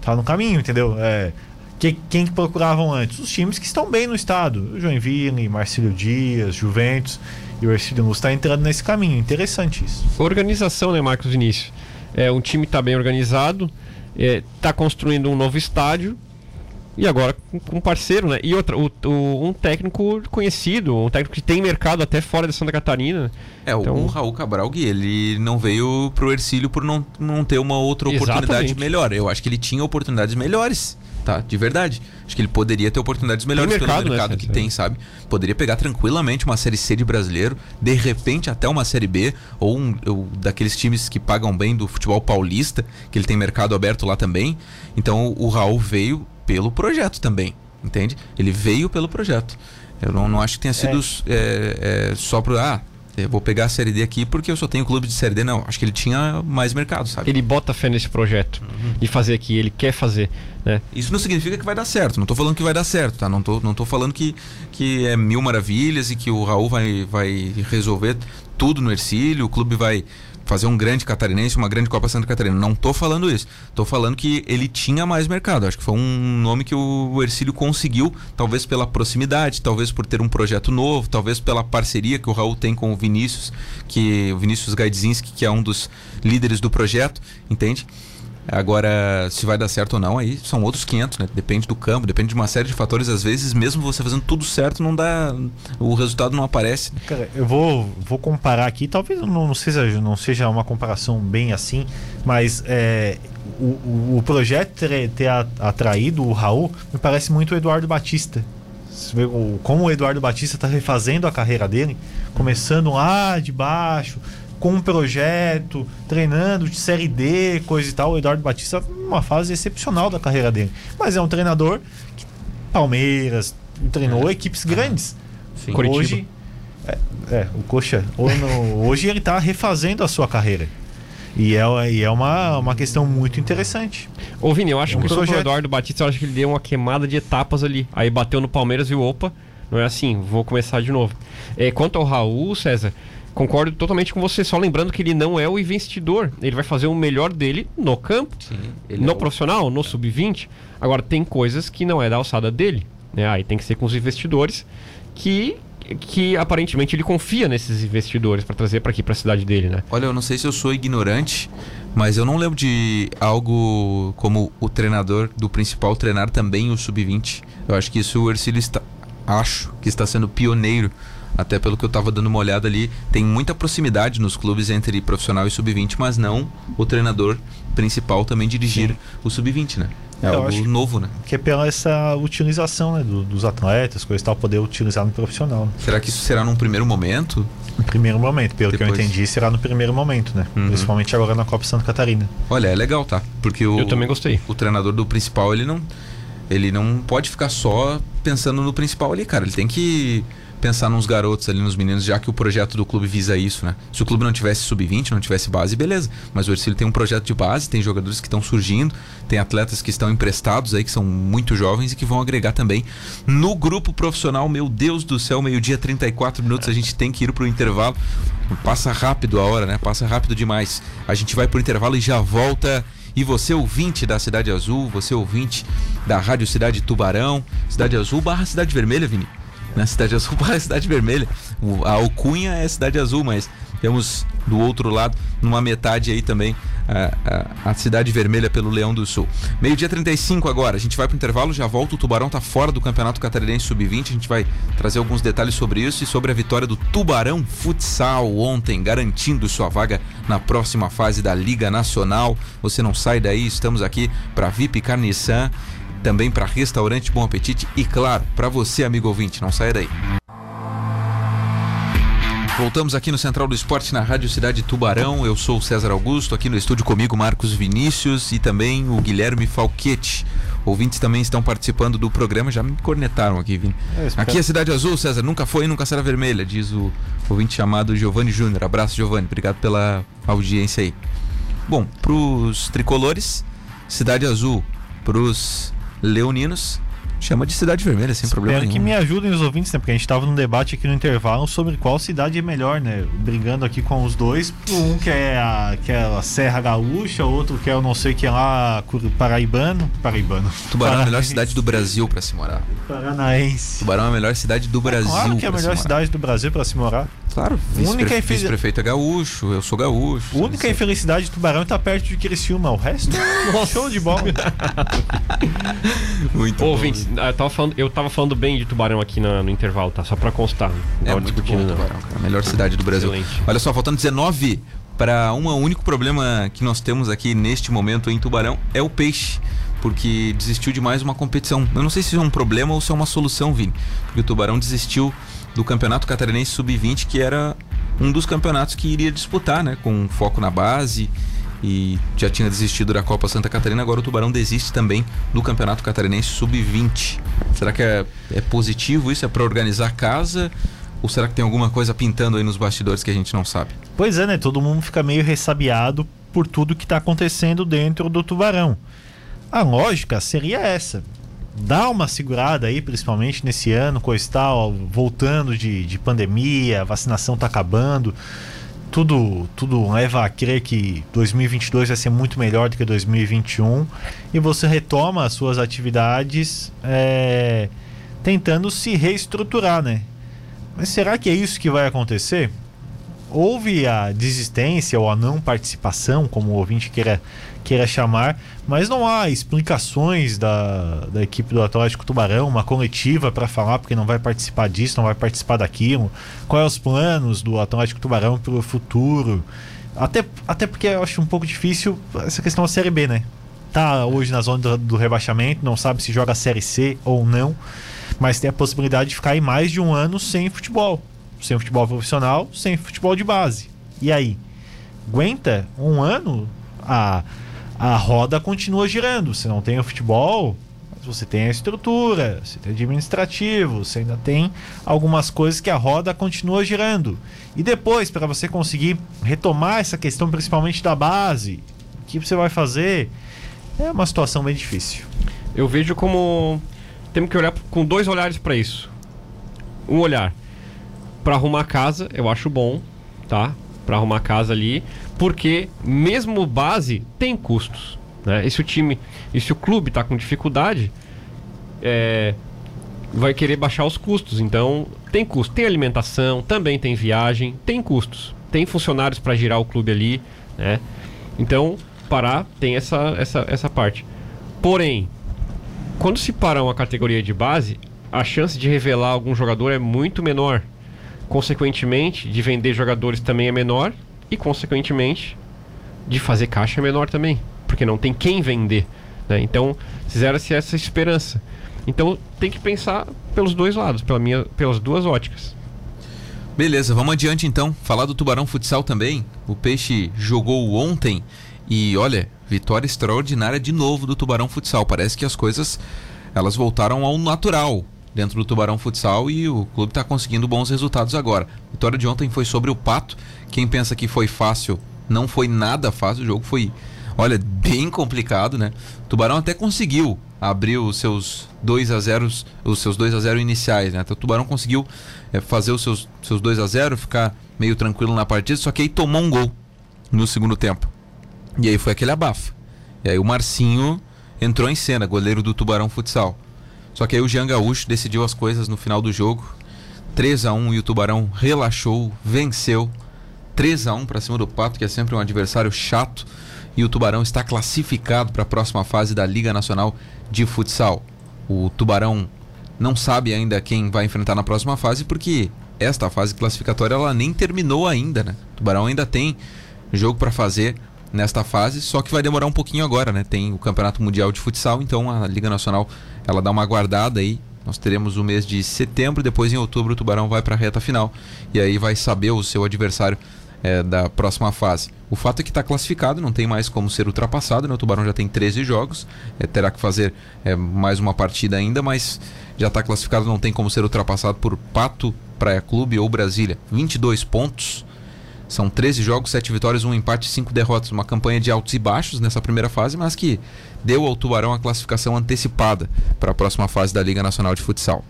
Tá no caminho, entendeu? É, que- quem que procuravam antes? Os times que estão bem no estado. O Joinville, Marcílio Dias, Juventus. E o Ercílio Luz está entrando nesse caminho. Interessante isso. organização, né, Marcos Vinícius? É, um time tá bem organizado, é, tá construindo um novo estádio e agora com, um parceiro, né? E outra, o, o- um técnico conhecido, um técnico que tem mercado até fora de Santa Catarina. É, o- Então- o Raul Cabral, Gui, ele não veio pro Ercílio por não, não ter uma outra oportunidade Exatamente. melhor. Eu acho que ele tinha oportunidades melhores, tá? De verdade. Acho que ele poderia ter oportunidades melhores mercado, pelo né, mercado que César? tem, sabe? Poderia pegar tranquilamente uma Série C de brasileiro, de repente até uma Série B, ou, um, ou daqueles times que pagam bem do futebol paulista, que ele tem mercado aberto lá também. Então o Raul veio pelo projeto também, entende? Ele veio pelo projeto. Eu não, não acho que tenha sido é, é, só pro. Ah, eu vou pegar a Série D aqui porque eu só tenho clube de Série D. Não, acho que ele tinha mais mercado, sabe? Ele bota fé nesse projeto de fazer aqui, ele quer fazer, né? Isso não significa que vai dar certo. Não tô falando que vai dar certo, tá? Não tô, não tô falando que, que é mil maravilhas e que o Raul vai, vai resolver tudo no Ercílio, o clube vai fazer um grande catarinense, uma grande Copa Santa Catarina. Não tô falando isso. Tô falando que ele tinha mais mercado. Acho que foi um nome que o Ercílio conseguiu, talvez pela proximidade, talvez por ter um projeto novo, talvez pela parceria que o Raul tem com o Vinícius, que o Vinícius Gaidzinski, que é um dos líderes do projeto, entende? Agora, se vai dar certo ou não, aí são outros 500, né? Depende do campo, depende de uma série de fatores. Às vezes, mesmo você fazendo tudo certo, não dá. O resultado não aparece. Cara, eu vou, vou comparar aqui, talvez não, seja, não seja uma comparação bem assim, mas é, o, o, projeto ter, ter atraído o Raul me parece muito o Eduardo Batista. Como o Eduardo Batista está refazendo a carreira dele, começando lá de baixo, com um projeto, treinando de Série D, coisa e tal. O Eduardo Batista, uma fase excepcional da carreira dele. Mas é um treinador que Palmeiras, treinou equipes grandes. Sim. Hoje, é, é, o Coxa, [laughs] hoje, ele está refazendo a sua carreira. E é, e é uma, uma questão muito interessante. Ô, Vini, eu acho Um que sobre o projeto. Eduardo Batista, eu acho que ele deu uma queimada de etapas ali. Aí bateu no Palmeiras e opa, não é assim, vou começar de novo. É, quanto ao Raul, César, concordo totalmente com você, só lembrando que ele não é o investidor. Ele vai fazer o melhor dele no campo, ele no é o- profissional, no sub-20. Agora, tem coisas que não é da alçada dele. Né? Aí tem que ser com os investidores que, que aparentemente ele confia nesses investidores para trazer para aqui, para a cidade dele, né? Olha, eu não sei se eu sou ignorante, mas eu não lembro de algo como o treinador do principal treinar também o sub-20. Eu acho que isso o Ercílio está. Acho que está sendo pioneiro. Até pelo que eu estava dando uma olhada ali, tem muita proximidade nos clubes entre profissional e sub-20, mas não o treinador principal também dirigir o sub-20, né? É Eu algo acho que- novo, né? Que é pela essa utilização né, do- dos atletas, coisa e tal, poder utilizar no profissional. Né? Será que isso será num primeiro momento? No primeiro momento, pelo que eu Depois. entendi, será no primeiro momento, né? Uhum. Principalmente agora na Copa Santa Catarina. Olha, é legal, tá? Porque o, Eu também gostei. o treinador do principal, ele não ele não pode ficar só pensando no principal ali, cara. Ele tem que pensar nos garotos ali, nos meninos, já que o projeto do clube visa isso, né? Se o clube não tivesse sub-20, não tivesse base, beleza. Mas o Ercílio tem um projeto de base, tem jogadores que estão surgindo, tem atletas que estão emprestados aí, que são muito jovens e que vão agregar também no grupo profissional. Meu Deus do céu, meio-dia, 34 minutos, a gente tem que ir pro intervalo. Passa rápido a hora, né? Passa rápido demais. A gente vai pro intervalo e já volta. E você, ouvinte da Cidade Azul, você, ouvinte da Rádio Cidade Tubarão, Cidade Azul barra Cidade Vermelha, Vini. Né? Cidade Azul [laughs] barra Cidade Vermelha. O- a alcunha é Cidade Azul, mas temos do outro lado, numa metade aí também, a, a- a Cidade Vermelha pelo Leão do Sul. Meio-dia 35 agora, a gente vai pro intervalo, já volta. O Tubarão tá fora do Campeonato Catarinense Sub-20. A gente vai trazer alguns detalhes sobre isso e sobre a vitória do Tubarão Futsal ontem, garantindo sua vaga na próxima fase da Liga Nacional. Você não sai daí, estamos aqui para VIP Carniçan, também para Restaurante Bom Apetite e, claro, para você, amigo ouvinte, não saia daí. Voltamos aqui no Central do Esporte na Rádio Cidade Tubarão. Eu sou o César Augusto, aqui no estúdio comigo Marcos Vinícius e também o Guilherme Falquete. Ouvintes também estão participando do programa, já me cornetaram aqui, Vini. É, Aqui é Cidade Azul, César, nunca foi e nunca será vermelha, diz o ouvinte chamado Giovanni Júnior. Abraço, Giovanni, obrigado pela audiência aí. Bom, pros tricolores, Cidade Azul. Pros leoninos, chama de Cidade Vermelha, sem problema Espero nenhum. que me ajudem os ouvintes, né? Porque a gente tava num debate aqui no intervalo sobre qual cidade é melhor, né? Brigando aqui com os dois. Um que é a, que é a Serra Gaúcha, outro que é o não sei que é lá, Paraibano. Paraibano. Tubarão é a melhor cidade do Brasil para se morar. Paranaense. Tubarão é a melhor cidade do Brasil. Claro que é a melhor cidade do Brasil para se morar. Claro, Única infeliz- vice-prefeito é gaúcho, eu sou gaúcho. A única infelicidade de Tubarão é estar perto de Criciúma. O resto, show de bola. [laughs] Muito Ô, bom. ouvintes, eu tava, falando, eu tava falando bem de Tubarão aqui na- no intervalo, tá? Só pra constar. Não É muito discutindo, bom, não. Tubarão, cara. A melhor cidade do Brasil. Excelente. Olha só, faltando 19 para um único problema que nós temos aqui neste momento em Tubarão é o peixe. Porque desistiu de mais uma competição. Eu não sei se isso é um problema ou se é uma solução, Vini. Porque o Tubarão desistiu do Campeonato Catarinense Sub-20, que era um dos campeonatos que iria disputar, né? Com foco na base. E já tinha desistido da Copa Santa Catarina, agora o Tubarão desiste também do Campeonato Catarinense Sub-20. Será que é, é positivo isso? É para organizar a casa? Ou será que tem alguma coisa pintando aí nos bastidores que a gente não sabe? Pois é, né? Todo mundo fica meio ressabiado por tudo que tá acontecendo dentro do Tubarão. A lógica seria essa. Dá uma segurada aí, principalmente nesse ano, coisa e tal, voltando de, de pandemia, a vacinação tá acabando. Tudo, tudo leva a crer que 2022 vai ser muito melhor do que 2021. E você retoma as suas atividades é, tentando se reestruturar, né? Mas será que é isso que vai acontecer? houve a desistência ou a não participação, como o ouvinte queira, queira chamar, mas não há explicações da, da equipe do Atlético Tubarão, uma coletiva para falar porque não vai participar disso, não vai participar daquilo, quais os planos do Atlético Tubarão para o futuro. Até, até porque eu acho um pouco difícil essa questão da Série B, né? Tá hoje na zona do, do rebaixamento, não sabe se joga Série C ou não, mas tem a possibilidade de ficar aí mais de um ano sem futebol sem futebol profissional, sem futebol de base. E aí? aguenta um ano, a, a roda continua girando. Você não tem o futebol, mas você tem a estrutura, você tem administrativo, você ainda tem algumas coisas que a roda continua girando. E depois, para você conseguir retomar essa questão, principalmente da base, o que você vai fazer, é uma situação bem difícil. Eu vejo como temos que olhar com dois olhares para isso. Um olhar para arrumar a casa, eu acho bom, tá? Para arrumar a casa ali, porque mesmo base tem custos, né? E se o time, e se o clube tá com dificuldade, é, vai querer baixar os custos. Então, tem custo, tem alimentação, também tem viagem, tem custos. Tem funcionários para girar o clube ali, né? Então, parar tem essa, essa, essa parte. Porém, quando se para uma categoria de base, a chance de revelar algum jogador é muito menor. Consequentemente, de vender jogadores também é menor e, consequentemente, de fazer caixa menor também, porque não tem quem vender. Né? Então, fizeram-se essa esperança. Então, tem que pensar pelos dois lados, pela minha, pelas duas óticas. Beleza, vamos adiante então. Falar do Tubarão Futsal também. O Peixe jogou ontem e olha, vitória extraordinária de novo do Tubarão Futsal. Parece que as coisas elas voltaram ao natural dentro do Tubarão Futsal e o clube está conseguindo bons resultados agora. A vitória de ontem foi sobre o Pato. Quem pensa que foi fácil, não foi nada fácil. O jogo foi, olha, bem complicado, né? O Tubarão até conseguiu abrir os seus 2 a 0 os seus 2 a 0 iniciais, né? Então, o Tubarão conseguiu é, fazer os seus, seus 2 a 0 ficar meio tranquilo na partida, só que aí tomou um gol no segundo tempo. E aí foi aquele abafo. E aí o Marcinho entrou em cena, goleiro do Tubarão Futsal. Só que aí o Jean Gaúcho decidiu as coisas no final do jogo. 3 a 1 e o Tubarão relaxou, venceu. 3 a 1 para cima do Pato, que é sempre um adversário chato, e o Tubarão está classificado para a próxima fase da Liga Nacional de Futsal. O Tubarão não sabe ainda quem vai enfrentar na próxima fase, porque esta fase classificatória ela nem terminou ainda, né? O Tubarão ainda tem jogo para fazer nesta fase, só que vai demorar um pouquinho agora, né? Tem o Campeonato Mundial de Futsal, então a Liga Nacional ela dá uma guardada aí. Nós teremos o mês de setembro, depois em outubro o Tubarão vai para a reta final e aí vai saber o seu adversário é, da próxima fase. O fato é que está classificado, não tem mais como ser ultrapassado, né? O Tubarão já tem 13 jogos, é, terá que fazer é, mais uma partida ainda, mas já está classificado, não tem como ser ultrapassado por Pato, Praia Clube ou Brasília. 22 pontos, são 13 jogos, 7 vitórias, 1 empate, 5 derrotas. Uma campanha de altos e baixos nessa primeira fase, mas que deu ao Tubarão a classificação antecipada para a próxima fase da Liga Nacional de Futsal.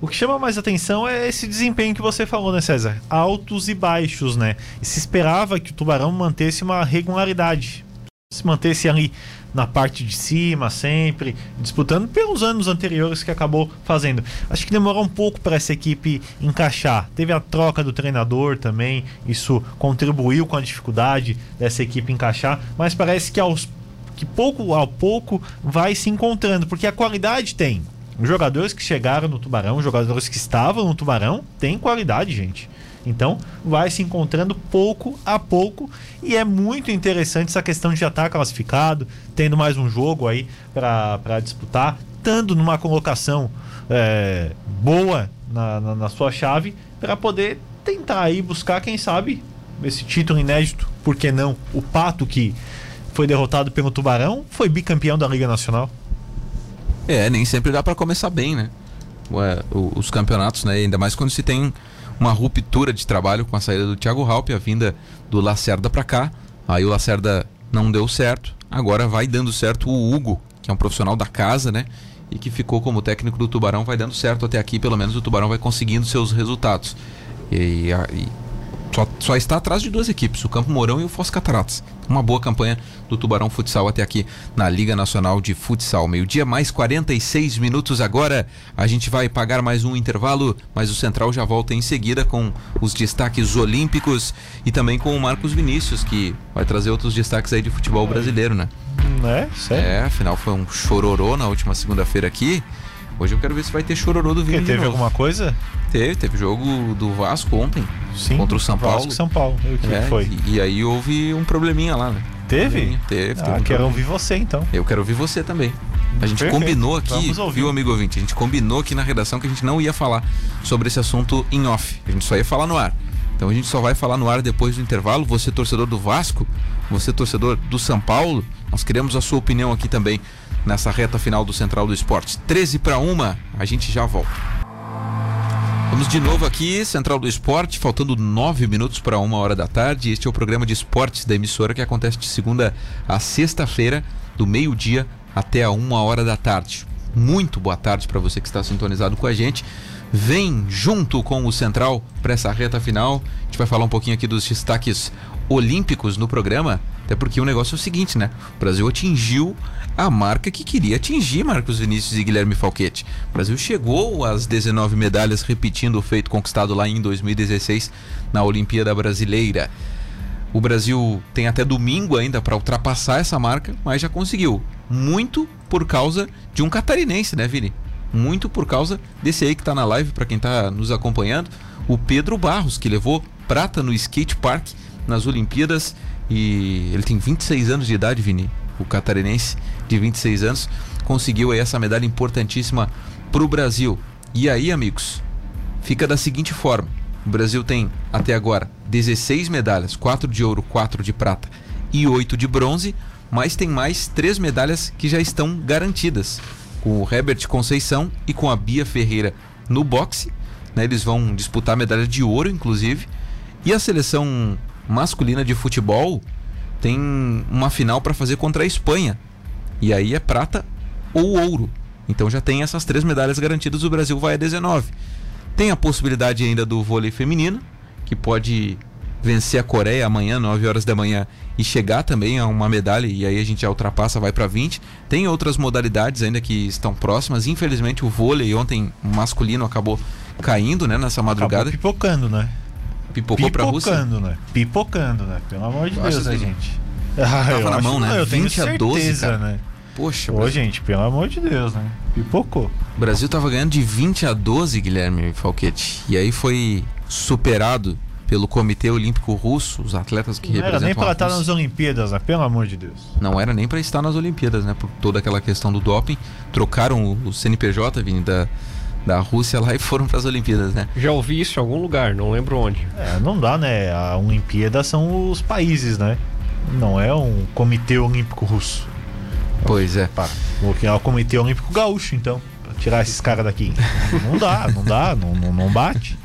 O que chama mais atenção é esse desempenho que você falou, né, César? Altos e baixos, né? E se esperava que o Tubarão mantesse uma regularidade. Se mantesse ali na parte de cima sempre, disputando pelos anos anteriores que acabou fazendo. Acho que demorou um pouco para essa equipe encaixar. Teve a troca do treinador também, isso contribuiu com a dificuldade dessa equipe encaixar, mas parece que aos que pouco a pouco vai se encontrando, porque a qualidade tem. Jogadores que chegaram no Tubarão, jogadores que estavam no Tubarão, têm qualidade, gente. Então, vai se encontrando pouco a pouco e é muito interessante essa questão de já estar classificado, tendo mais um jogo aí para disputar, estando numa colocação é, boa na, na, na sua chave para poder tentar aí buscar, quem sabe, esse título inédito. Por que não? O Pato que foi derrotado pelo Tubarão foi bicampeão da Liga Nacional. É, nem sempre dá para começar bem, né? Ué, os campeonatos, né? Ainda mais quando se tem uma ruptura de trabalho com a saída do Thiago Halpe, a vinda do Lacerda para cá. Aí o Lacerda não deu certo. Agora vai dando certo o Hugo, que é um profissional da casa, né? E que ficou como técnico do Tubarão, vai dando certo até aqui, pelo menos o Tubarão vai conseguindo seus resultados. E, e só, só, está atrás de duas equipes, o Campo Mourão e o Foz Cataratas. Uma boa campanha do Tubarão Futsal até aqui na Liga Nacional de Futsal. Meio-dia, mais 46 minutos agora. A gente vai pagar mais um intervalo, mas o Central já volta em seguida com os destaques olímpicos e também com o Marcos Vinícius, que vai trazer outros destaques aí de futebol brasileiro, né? É, sério? É, afinal foi um chororô na última segunda-feira aqui. Hoje eu quero ver se vai ter chororô do Vini. Teve alguma coisa? Teve, teve jogo do Vasco ontem. Sim, contra o São Paulo. Vasco São Paulo. E o que É, foi? E, e aí houve um probleminha lá, né? Teve? Teve, teve. Ah, um quero ouvir você então. Eu quero ouvir você também. A gente Perfeito. combinou aqui, Vamos ouvir. viu, amigo ouvinte? A gente combinou aqui na redação que a gente não ia falar sobre esse assunto em off. A gente só ia falar no ar. Então a gente só vai falar no ar depois do intervalo. Você torcedor do Vasco, você torcedor do São Paulo, nós queremos a sua opinião aqui também nessa reta final do Central do Esporte. 13 para uma, a gente já volta. Vamos de novo aqui, Central do Esporte, faltando nove minutos para uma hora da tarde. Este é o programa de esportes da emissora que acontece de segunda a sexta-feira, do meio-dia até a uma hora da tarde. Muito boa tarde para você que está sintonizado com a gente. Vem junto com o Central para essa reta final. A gente vai falar um pouquinho aqui dos destaques olímpicos no programa, até porque o negócio é o seguinte, né? O Brasil atingiu a marca que queria atingir Marcos Vinícius e Guilherme Falquete. O Brasil chegou às 19 medalhas, repetindo o feito conquistado lá em 2016 na Olimpíada Brasileira. O Brasil tem até domingo ainda para ultrapassar essa marca, mas já conseguiu. Muito por causa de um catarinense, né, Vini? Muito por causa desse aí que está na live, para quem está nos acompanhando, o Pedro Barros, que levou prata no skate park nas Olimpíadas e ele tem 26 anos de idade, Vini. O catarinense de 26 anos conseguiu essa medalha importantíssima para o Brasil. E aí, amigos, fica da seguinte forma: o Brasil tem até agora 16 medalhas, 4 de ouro, 4 de prata e 8 de bronze, mas tem mais 3 medalhas que já estão garantidas, com o Herbert Conceição e com a Bia Ferreira no boxe. Né, eles vão disputar a medalha de ouro, inclusive. E a seleção masculina de futebol tem uma final para fazer contra a Espanha. E aí é prata ou ouro. Então já tem essas três medalhas garantidas, o Brasil vai a 19. Tem a possibilidade ainda do vôlei feminino, que pode vencer a Coreia amanhã, 9 horas da manhã, e chegar também a uma medalha, e aí a gente já ultrapassa, vai para 20. Tem outras modalidades ainda que estão próximas. Infelizmente o vôlei ontem masculino acabou caindo, né, nessa madrugada. Acabou pipocando, né? Pipocou pra Rússia? Pipocando, né? Pipocando, né? Pelo amor de Eu Deus, né, que- gente? Tava eu na mão, né? Eu tenho 20 a 12, certeza, cara. né? Poxa, Ô, Brasil. gente, pelo amor de Deus, né? Pipocou. O Brasil tava ganhando de 20 a 12, Guilherme Falquete. E aí foi superado pelo Comitê Olímpico Russo, os atletas que Não era representam nem pra a estar Rússia. nas Olimpíadas, né? Pelo amor de Deus. Não era nem para estar nas Olimpíadas, né? Por toda aquela questão do doping. Trocaram o- o CNPJ vindo da, da Rússia lá e foram para as Olimpíadas, né? Já ouvi isso em algum lugar, não lembro onde. É, não dá, né? A Olimpíada são os países, né? Não é um comitê olímpico russo. Pois é. Pá, vou criar o comitê olímpico gaúcho, então. Pra tirar esses caras daqui. Não dá, não dá, não, não, não bate.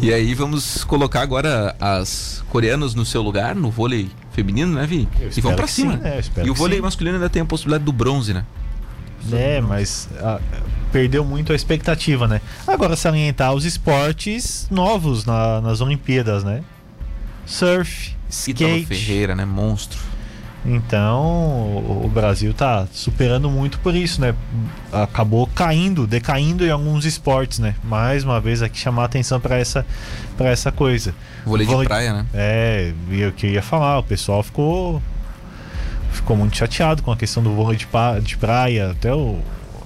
E aí vamos colocar agora as coreanas no seu lugar, no vôlei feminino, né, Vi? Eu E vamos para cima. sim, né? E o vôlei sim. masculino ainda tem a possibilidade do bronze, né? É, mas ah, perdeu muito a expectativa, né? Agora salientar os esportes novos na- nas Olimpíadas, né? Surf, Ítalo skate. Ferreira, né? Monstro. Então, o, Brasil tá superando muito por isso, né? Acabou caindo, decaindo em alguns esportes, né? Mais uma vez aqui chamar atenção para essa para essa coisa. Vôlei de Vôlei- praia, né? É, e o que eu ia falar, o pessoal ficou ficou muito chateado com a questão do vôlei de, de praia, até o,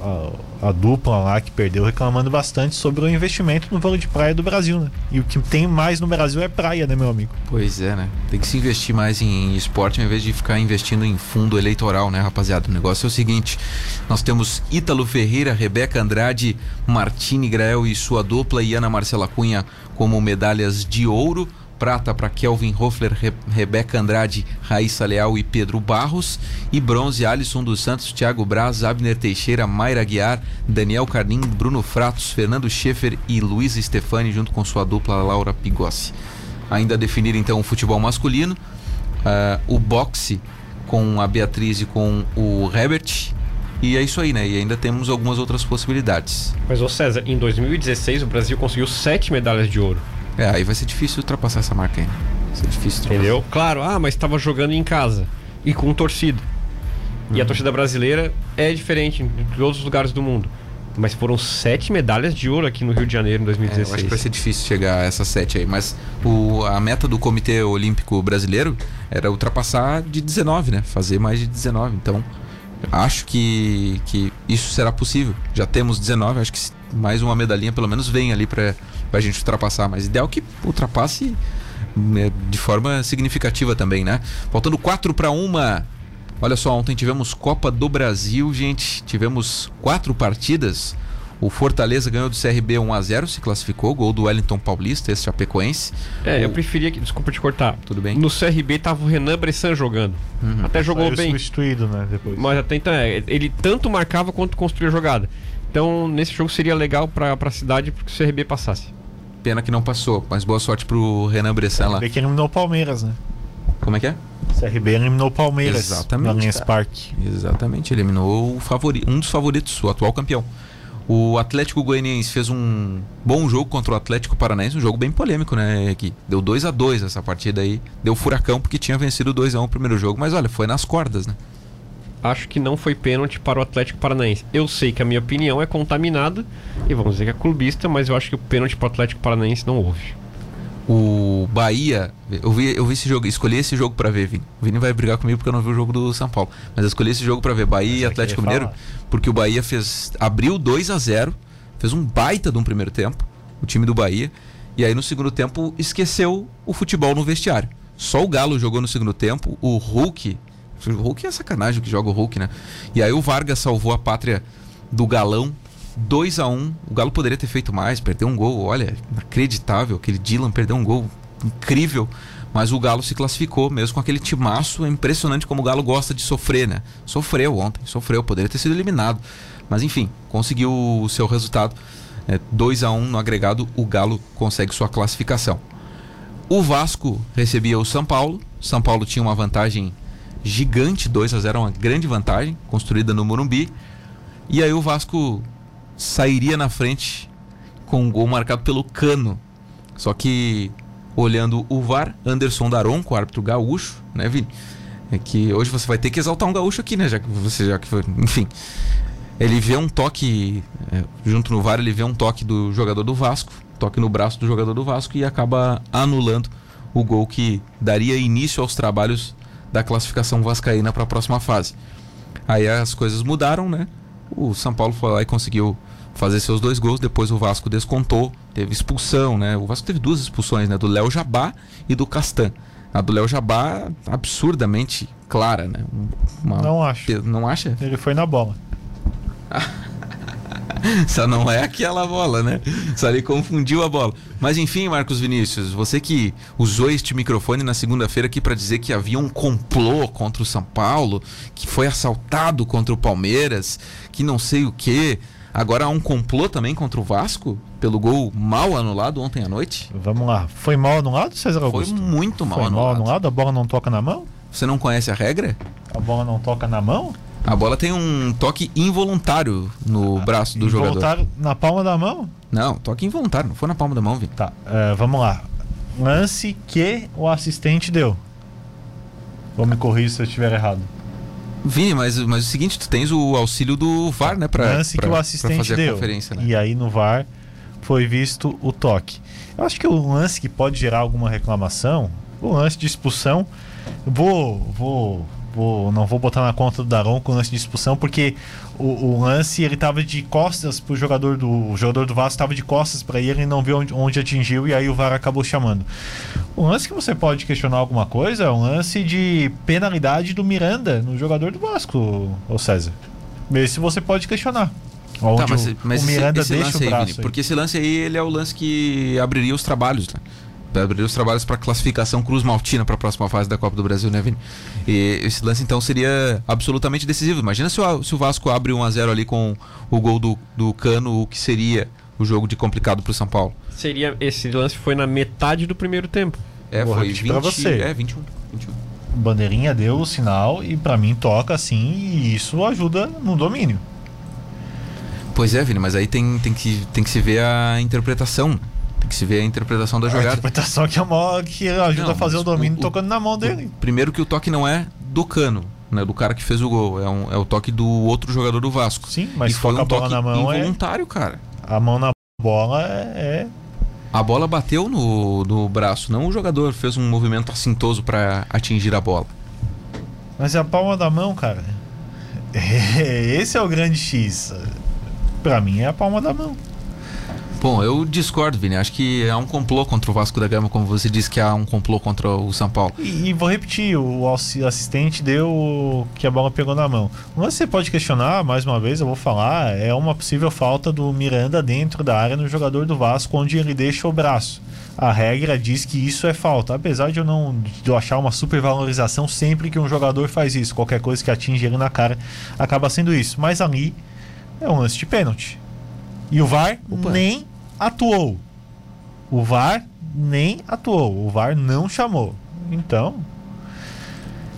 a, a dupla lá que perdeu reclamando bastante sobre o investimento no vôlei de praia do Brasil, né? E o que tem mais no Brasil é praia, né, meu amigo? Pois é, né? Tem que se investir mais em esporte ao invés de ficar investindo em fundo eleitoral, né, rapaziada? O negócio é o seguinte: nós temos Ítalo Ferreira, Rebeca Andrade, Martini Grael e sua dupla e Ana Marcela Cunha como medalhas de ouro. Prata para Kelvin Hoffler, Re Rebeca Andrade, Raíssa Leal e Pedro Barros. E bronze, Alisson dos Santos, Thiago Braz, Abner Teixeira, Mayra Guiar, Daniel Cardim, Bruno Fratos, Fernando Schaefer e Luiz Stefani, junto com sua dupla Laura Pigossi ainda definir então o futebol masculino, ah, o boxe com a Beatriz e com o Herbert. E é isso aí, né? E ainda temos algumas outras possibilidades. Mas, ô César, em 2016 o Brasil conseguiu sete medalhas de ouro. É, aí vai ser difícil ultrapassar essa marca ainda. Vai ser difícil ultrapassar. Entendeu? Claro, ah, mas estava jogando em casa e com torcida. E a torcida brasileira é diferente em todos os lugares do mundo. Mas foram sete medalhas de ouro aqui no Rio de Janeiro em É, eu 2016. acho que vai ser difícil chegar a essas sete aí. Mas o, a meta do Comitê Olímpico Brasileiro era ultrapassar de 19, né? Fazer mais de 19. Então, acho que, que isso será possível. Já temos 19, acho que mais uma medalhinha pelo menos vem ali pra, pra gente ultrapassar. Mas ideal que ultrapasse né, de forma significativa também, né? Faltando 4 para uma. Olha só, ontem tivemos Copa do Brasil, gente. Tivemos quatro partidas. O Fortaleza ganhou do CRB 1x0, se classificou. Gol do Wellington Paulista, esse Chapecoense. É, eu O- preferia que. Desculpa te cortar. Tudo bem? No CRB tava o Renan Bressan jogando. Uhum. Até jogou Saiu bem. substituído, né? Depois. Mas até então, é, ele tanto marcava quanto construía jogada. Então, nesse jogo seria legal pra, pra cidade porque o CRB passasse. Pena que não passou, mas boa sorte pro Renan Bressan lá. CRB que eliminou o Palmeiras, né? Como é que é? CRB eliminou o Palmeiras Exatamente, no Allianz. Parque. Exatamente, eliminou o favori, um dos favoritos, o atual campeão. O Atlético Goianiense fez um bom jogo contra o Atlético Paranaense, um jogo bem polêmico, né? Que deu 2 a 2 essa partida aí. Deu furacão porque tinha vencido 2 a 1 o primeiro jogo, mas olha, foi nas cordas, né? Acho que não foi pênalti para o Atlético Paranaense. Eu sei que a minha opinião é contaminada e vamos dizer que é clubista, mas eu acho que o pênalti para o Atlético Paranaense não houve. O Bahia, eu vi, eu vi esse jogo, escolhi esse jogo pra ver, Vini. O Vini vai brigar comigo porque eu não vi o jogo do São Paulo, mas eu escolhi esse jogo pra ver Bahia e é Atlético Mineiro, porque o Bahia fez abriu 2 a 0, fez um baita de um primeiro tempo, o time do Bahia, e aí no segundo tempo esqueceu o futebol no vestiário. Só o Galo jogou no segundo tempo, o Hulk, o Hulk é sacanagem que joga o Hulk, né? E aí o Vargas salvou a pátria do Galão 2 a 1 O Galo poderia ter feito mais, perdeu um gol, olha, inacreditável. Aquele Dylan perdeu um gol incrível. Mas o Galo se classificou, mesmo com aquele timaço. É impressionante como o Galo gosta de sofrer, né? Sofreu ontem, sofreu, poderia ter sido eliminado. Mas enfim, conseguiu o seu resultado. É, 2 a 1 no agregado, o Galo consegue sua classificação. O Vasco recebia o São Paulo. São Paulo tinha uma vantagem gigante, 2 a 0 uma grande vantagem, construída no Morumbi. E aí o Vasco sairia na frente com um gol marcado pelo Cano. Só que olhando o VAR, Anderson Daronco, árbitro gaúcho, né, Vini? É que hoje você vai ter que exaltar um gaúcho aqui, né, já que você já que foi, enfim. Ele vê um toque é, junto no VAR, ele vê um toque do jogador do Vasco, toque no braço do jogador do Vasco e acaba anulando o gol que daria início aos trabalhos da classificação vascaína para a próxima fase. Aí as coisas mudaram, né? O São Paulo foi lá e conseguiu fazer seus dois gols. Depois o Vasco descontou, teve expulsão, né? O Vasco teve duas expulsões, né? Do Léo Jabá e do Castan. A do Léo Jabá, absurdamente clara, né? Uma- Não acho. Não acha? Ele foi na bola. [laughs] [laughs] Só não é aquela bola, né? Só ele confundiu a bola. Mas enfim, Marcos Vinícius, você que usou este microfone na segunda-feira aqui para dizer que havia um complô contra o São Paulo, que foi assaltado contra o Palmeiras, que não sei o quê. Agora há um complô também contra o Vasco pelo gol mal anulado ontem à noite? Vamos lá. Foi mal anulado, César Foi Augusto? muito mal Foi mal anulado. anulado? A bola não toca na mão? Você não conhece a regra? A bola não toca na mão? A bola tem um toque involuntário no braço do jogador. Voltar na palma da mão? Não, toque involuntário, não foi na palma da mão, Vini. Tá, é, vamos lá. Lance que o assistente deu. Vou me corrigir se eu estiver errado. Vini, mas, mas é o seguinte, tu tens o auxílio do VAR, né? Pra, lance pra- que o assistente deu. né? E aí no VAR foi visto o toque. Eu acho que o lance que pode gerar alguma reclamação, o lance de expulsão, vou, vou, vou, não vou botar na conta do Daron com o lance de expulsão, porque o, o lance ele tava de costas pro jogador do o jogador do Vasco estava de costas para ele e não viu onde, onde atingiu e aí o VAR acabou chamando. O lance que você pode questionar alguma coisa é um lance de penalidade do Miranda no jogador do Vasco, ô César. Esse você pode questionar. Onde Tá, mas, o, mas o esse- Miranda esse, deixa lance o aí, braço. Vini, aí. porque esse lance aí ele é o lance que abriria os trabalhos, né? Abriria os trabalhos para classificação Cruz Maltina para a próxima fase da Copa do Brasil, né, Vini? E esse lance então seria absolutamente decisivo. Imagina se o, se o Vasco abre 1 a 0 ali com o gol do, do Cano, o que seria o jogo de complicado para o São Paulo. Seria esse lance foi na metade do primeiro tempo. É, Vou foi repetir 20, pra você. É, 21. 21. Bandeirinha deu o sinal e pra mim toca assim e isso ajuda no domínio. Pois é, Vini, mas aí tem, tem, que, tem que se ver a interpretação. Que se ver a interpretação da A jogada. interpretação que é uma que ajuda Não, a fazer o domínio o- tocando na mão dele. Primeiro que o toque não é do Cano, né? Do cara que fez o gol. É, um- é o toque do outro jogador do Vasco. Sim, mas e foi um a bola toque na mão é involuntário, cara. a mão na bola é, é- A bola bateu no, no braço, não o jogador fez um movimento assintoso para atingir a bola. mas é a palma da mão, cara. [laughs] Esse é o grande X. Pra mim é a palma da mão. Bom, eu discordo, Vini. Acho que há um complô contra o Vasco da Gama, como você disse que há um complô contra o São Paulo. E, e vou repetir, o assistente deu que a bola pegou na mão. Mas você pode questionar, mais uma vez, eu vou falar, é uma possível falta do Miranda dentro da área no jogador do Vasco, onde ele deixa o braço. A regra diz que isso é falta, apesar de eu não de eu achar uma supervalorização sempre que um jogador faz isso, qualquer coisa que atinge ele na cara acaba sendo isso. Mas ali é um lance de pênalti. E o VAR Opa. nem atuou. O VAR nem atuou. O VAR não chamou. Então,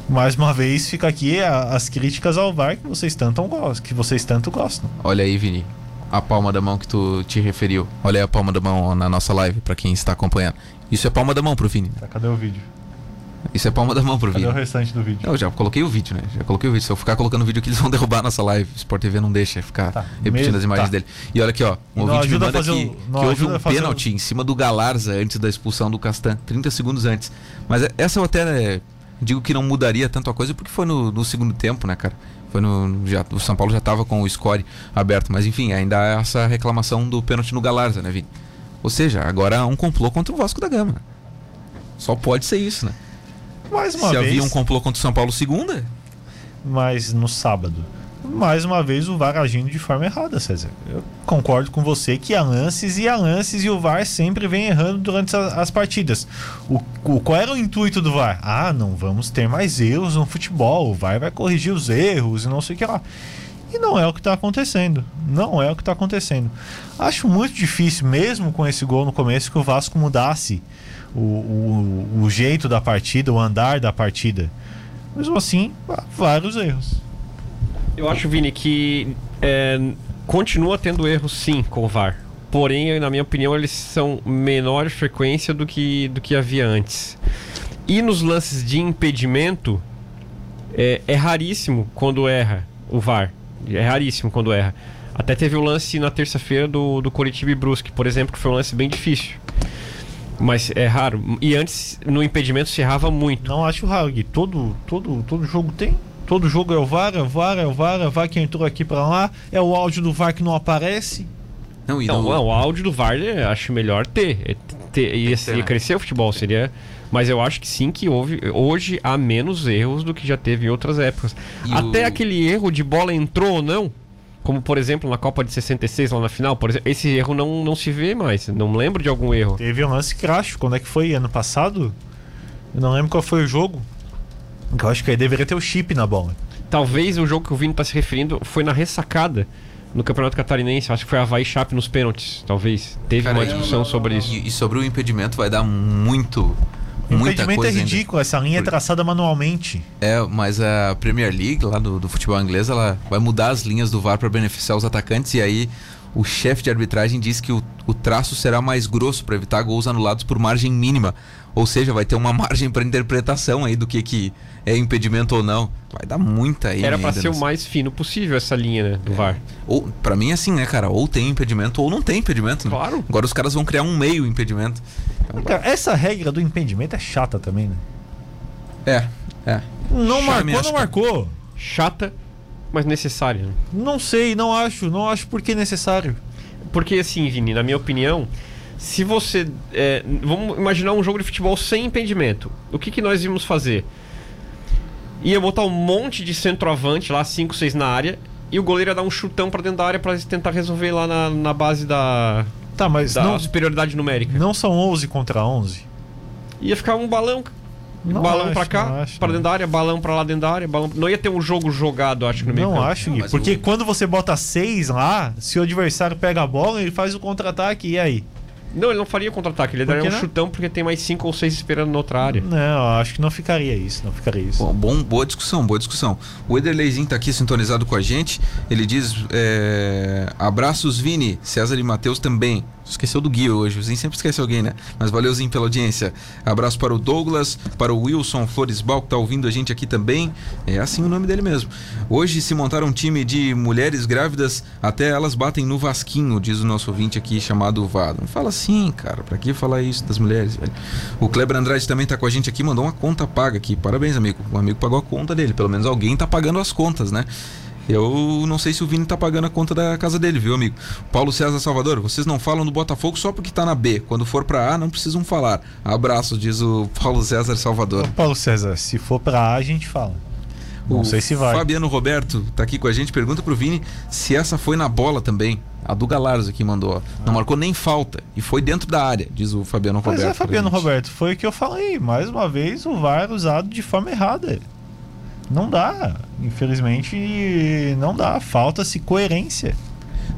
mais uma vez fica aqui as críticas ao VAR que vocês tanto gostam, que vocês tanto gostam. Olha aí, Vini, a palma da mão que tu te referiu. Olha aí a palma da mão na nossa live para quem está acompanhando. Isso é palma da mão pro Vini. Tá, cadê o vídeo? Isso é palma da mão pro Cadê vídeo. o restante do vídeo? Eu já coloquei o vídeo, né? Já coloquei o vídeo. Se eu ficar colocando o vídeo aqui, eles vão [laughs] derrubar a nossa live. O Sport TV não deixa ficar tá, repetindo mesmo, as imagens tá. dele. E olha aqui, ó. Um ouvinte me manda que, o, que houve um pênalti o... em cima do Galarza antes da expulsão do Castan. 30 segundos antes. Mas é, essa eu até né, digo que não mudaria tanto a coisa porque foi no, no segundo tempo, né, cara? Foi no, já, o São Paulo já estava com o score aberto. Mas enfim, ainda há essa reclamação do pênalti no Galarza, né, Vini? Ou seja, agora um complô contra o Vasco da Gama. Só pode ser isso, né? Mais uma Se vez. havia um complô contra o São Paulo segunda? Mas no sábado. Mais uma vez o VAR agindo de forma errada, César. Eu concordo com você que há lances e há lances e o VAR sempre vem errando durante as, as partidas. O, o, qual era o intuito do VAR? Ah, não vamos ter mais erros no futebol. O VAR vai corrigir os erros e não sei o que lá. E não é o que está acontecendo. Não é o que está acontecendo. Acho muito difícil, mesmo com esse gol no começo, que o Vasco mudasse o, o, o jeito da partida, o andar da partida. Mesmo assim, vários erros. Eu acho, Vini, que é, continua tendo erros sim com o VAR. Porém, na minha opinião, eles são menor frequência do que, do que havia antes. E nos lances de impedimento, é, é raríssimo quando erra o VAR. É raríssimo quando erra. Até teve o lance na terça-feira do, do Coritiba e Brusque, por exemplo, que foi um lance bem difícil. Mas é raro. E antes, no impedimento, se errava muito. Não acho raro, Gui. Todo, todo, todo jogo tem. Todo jogo é o VAR, é o VAR, é o VAR, é o VAR que entrou aqui para lá. É o áudio do VAR que não aparece. Não, não, não, o áudio do VAR eu acho melhor ter. É ter ia, ia crescer o futebol, seria. Mas eu acho que sim que houve. Hoje há menos erros do que já teve em outras épocas. E Até o... aquele erro de bola entrou ou não como, por exemplo, na Copa de 66, lá na final, por exemplo, esse erro não, não se vê mais. Não lembro de algum erro. Teve um lance crash, quando é que foi? Ano passado? Eu não lembro qual foi o jogo. Eu acho que aí deveria ter o chip na bola. Talvez o jogo que o Vini está se referindo foi na ressacada no Campeonato Catarinense. Acho que foi Havaí Chape nos pênaltis, talvez. Teve Cara, uma discussão sobre isso. E, e sobre o impedimento vai dar muito o impedimento é ridículo, ainda. essa linha é traçada manualmente. É, mas a Premier League, lá do, do futebol inglês, ela vai mudar as linhas do VAR para beneficiar os atacantes e aí o chefe de arbitragem disse que o, o traço será mais grosso para evitar gols anulados por margem mínima. Ou seja, vai ter uma margem para interpretação aí do que, que é impedimento ou não. Vai dar muita aí. Era para ser nessa... o mais fino possível essa linha, né, do é. VAR. Ou para mim assim, né, cara, ou tem impedimento ou não tem impedimento. Né? Claro. Agora os caras vão criar um meio impedimento. Então, cara, essa regra do impedimento é chata também, né? É, é. Não marcou, não marcou. Chata, mas necessária. Né? Não sei, não acho, não acho porque necessário. Porque assim, Vini, na minha opinião, se você. É, vamos imaginar um jogo de futebol sem impedimento. O que, que nós íamos fazer? Ia botar um monte de centroavante lá, 5, 6 na área, e o goleiro ia dar um chutão para dentro da área para tentar resolver lá na, na base da. Tá, mas da não, superioridade numérica. Não são 11 contra 11? Ia ficar um balão. Não balão para cá, para dentro da área, balão para lá dentro da área, balão. Não ia ter um jogo jogado, acho que no meio Não acho, Gui, porque eu... quando você bota 6 lá, se o adversário pega a bola, ele faz o contra-ataque e aí? Não, ele não faria contra-ataque, ele daria um não? chutão porque tem mais cinco ou seis esperando na outra área. Não, acho que não ficaria isso, não ficaria isso. Bom, bom boa discussão, boa discussão. O Ederleizinho tá aqui sintonizado com a gente. Ele diz: é, abraços, Vini, César e Matheus também. Esqueceu do Gui hoje, o Zinho sempre esquece alguém, né? Mas valeuzinho pela audiência. Abraço para o Douglas, para o Wilson Floresbal, que tá ouvindo a gente aqui também. É assim o nome dele mesmo. Hoje se montaram um time de mulheres grávidas, até elas batem no Vasquinho, diz o nosso ouvinte aqui chamado Vado. Não fala assim, cara, pra que falar isso das mulheres, velho? O Kleber Andrade também tá com a gente aqui, mandou uma conta paga aqui. Parabéns, amigo. O amigo pagou a conta dele, pelo menos alguém tá pagando as contas, né? Eu não sei se o Vini tá pagando a conta da casa dele, viu, amigo? Paulo César Salvador, vocês não falam do Botafogo só porque tá na B. Quando for pra A, não precisam falar. Abraço, diz o Paulo César Salvador. Paulo César, se for pra A, a gente fala. Não o sei se vai. Fabiano Roberto tá aqui com a gente, pergunta pro Vini se essa foi na bola também. A do Galarzo aqui mandou. ó. Não marcou nem falta. E foi dentro da área, diz o Fabiano Roberto. é, Fabiano. Roberto, foi o que eu falei. Mais uma vez, o VAR usado de forma errada. Não dá. Infelizmente, não dá. Falta-se coerência.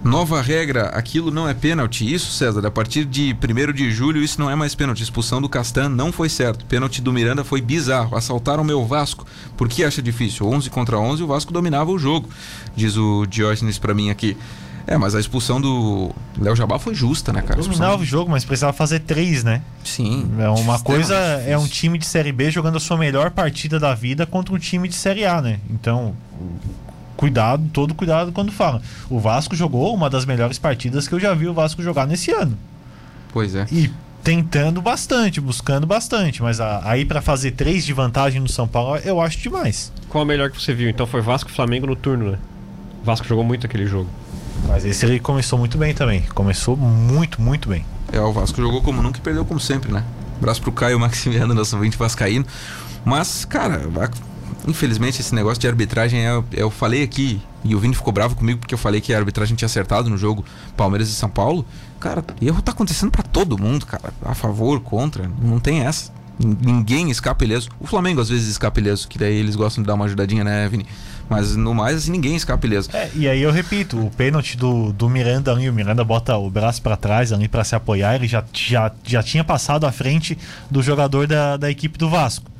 Nova regra, aquilo não é pênalti. Isso, César, a partir de 1 de julho, isso não é mais pênalti. Expulsão do Castan não foi certo. Pênalti do Miranda foi bizarro. Assaltaram meu Vasco. Por que acha difícil? 11 contra 11, o Vasco dominava o jogo, diz o Diógenes pra mim aqui. É, mas a expulsão do Léo Jabá foi justa, né, cara? Dominava o jogo, mas precisava fazer três, né? Sim. É uma coisa, é um time de Série B jogando a sua melhor partida da vida contra um time de Série A, né? Então, cuidado, todo cuidado quando fala. O Vasco jogou uma das melhores partidas que eu já vi o Vasco jogar nesse ano. Pois é. E tentando bastante, buscando bastante, mas aí pra fazer três de vantagem no São Paulo, eu acho demais. Qual a melhor que você viu? Então foi Vasco e Flamengo no turno, né? O Vasco jogou muito aquele jogo. Mas esse ele começou muito bem também. Começou muito, muito bem. É, o Vasco jogou como nunca e perdeu como sempre, né? Abraço pro Caio Maximiano, nosso ouvinte vascaíno. Mas, cara, infelizmente esse negócio de arbitragem, é, eu falei aqui, e o Vini ficou bravo comigo porque eu falei que a arbitragem tinha acertado no jogo Palmeiras e São Paulo. Cara, erro tá acontecendo pra todo mundo, cara. A favor, contra, não tem essa. Nin- Ninguém escapa ileso. O Flamengo às vezes escapa ileso, que daí eles gostam de dar uma ajudadinha, né, Vini? Mas no mais, assim, ninguém escapa ileso. É, e aí eu repito, o pênalti do, do Miranda ali, o Miranda bota o braço pra trás ali pra se apoiar, ele já, já, já tinha passado à frente do jogador da, da equipe do Vasco.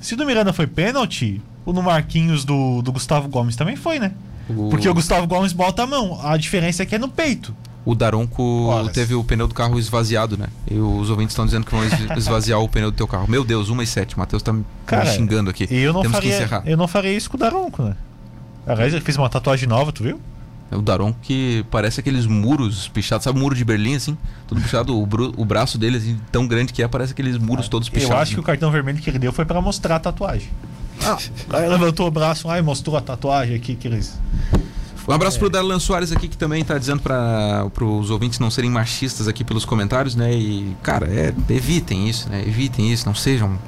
Se o do Miranda foi pênalti, o no Marquinhos do, do Gustavo Gomes também foi, né? O- Porque o Gustavo Gomes bota a mão, a diferença é que é no peito. O Daronco Horas. teve o pneu do carro esvaziado, né? E os ouvintes estão dizendo que vão es- [laughs] esvaziar o pneu do teu carro. Meu Deus, 1 e 7. O Matheus tá me Cara, xingando aqui. Eu não, Temos que faria, encerrar. eu não faria isso com o Daronco, né? Aliás, ele fez uma tatuagem nova, tu viu? É o Daronco que parece aqueles muros pichados. Sabe o muro de Berlim, assim? Todo pichado. O, bru- o braço dele, assim, tão grande que é, parece aqueles muros todos pichados. Eu acho que né? o cartão vermelho que ele deu foi pra mostrar a tatuagem. Ah, aí levantou o braço lá e mostrou a tatuagem aqui que eles. Um abraço pro Darlan Soares aqui, que também tá dizendo para os ouvintes não serem machistas aqui pelos comentários, né? E, cara, é, evitem isso, né? Evitem isso, não sejam,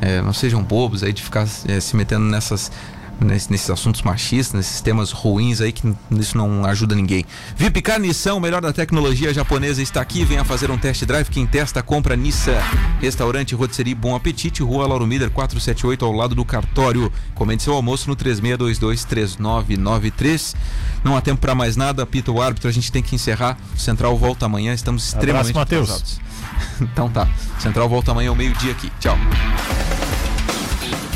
é, não sejam bobos aí de ficar é, se metendo nessas. Nesse- Nesses assuntos machistas, nesses temas ruins aí, que isso não ajuda ninguém. Vipcar Nissan, o melhor da tecnologia japonesa, está aqui. Venha fazer um test drive. Quem testa, compra Nissan. Restaurante Rotisserie Bom Apetite, Rua Lauro Miller 478, ao lado do cartório. Comente seu almoço no 36223993. Não há tempo para mais nada, apita o árbitro, a gente tem que encerrar. O Central volta amanhã, estamos extremamente Matheus. atrasados. [laughs] então tá, Central volta amanhã ao meio-dia aqui. Tchau.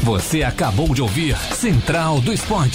Você acabou de ouvir Central do Esporte.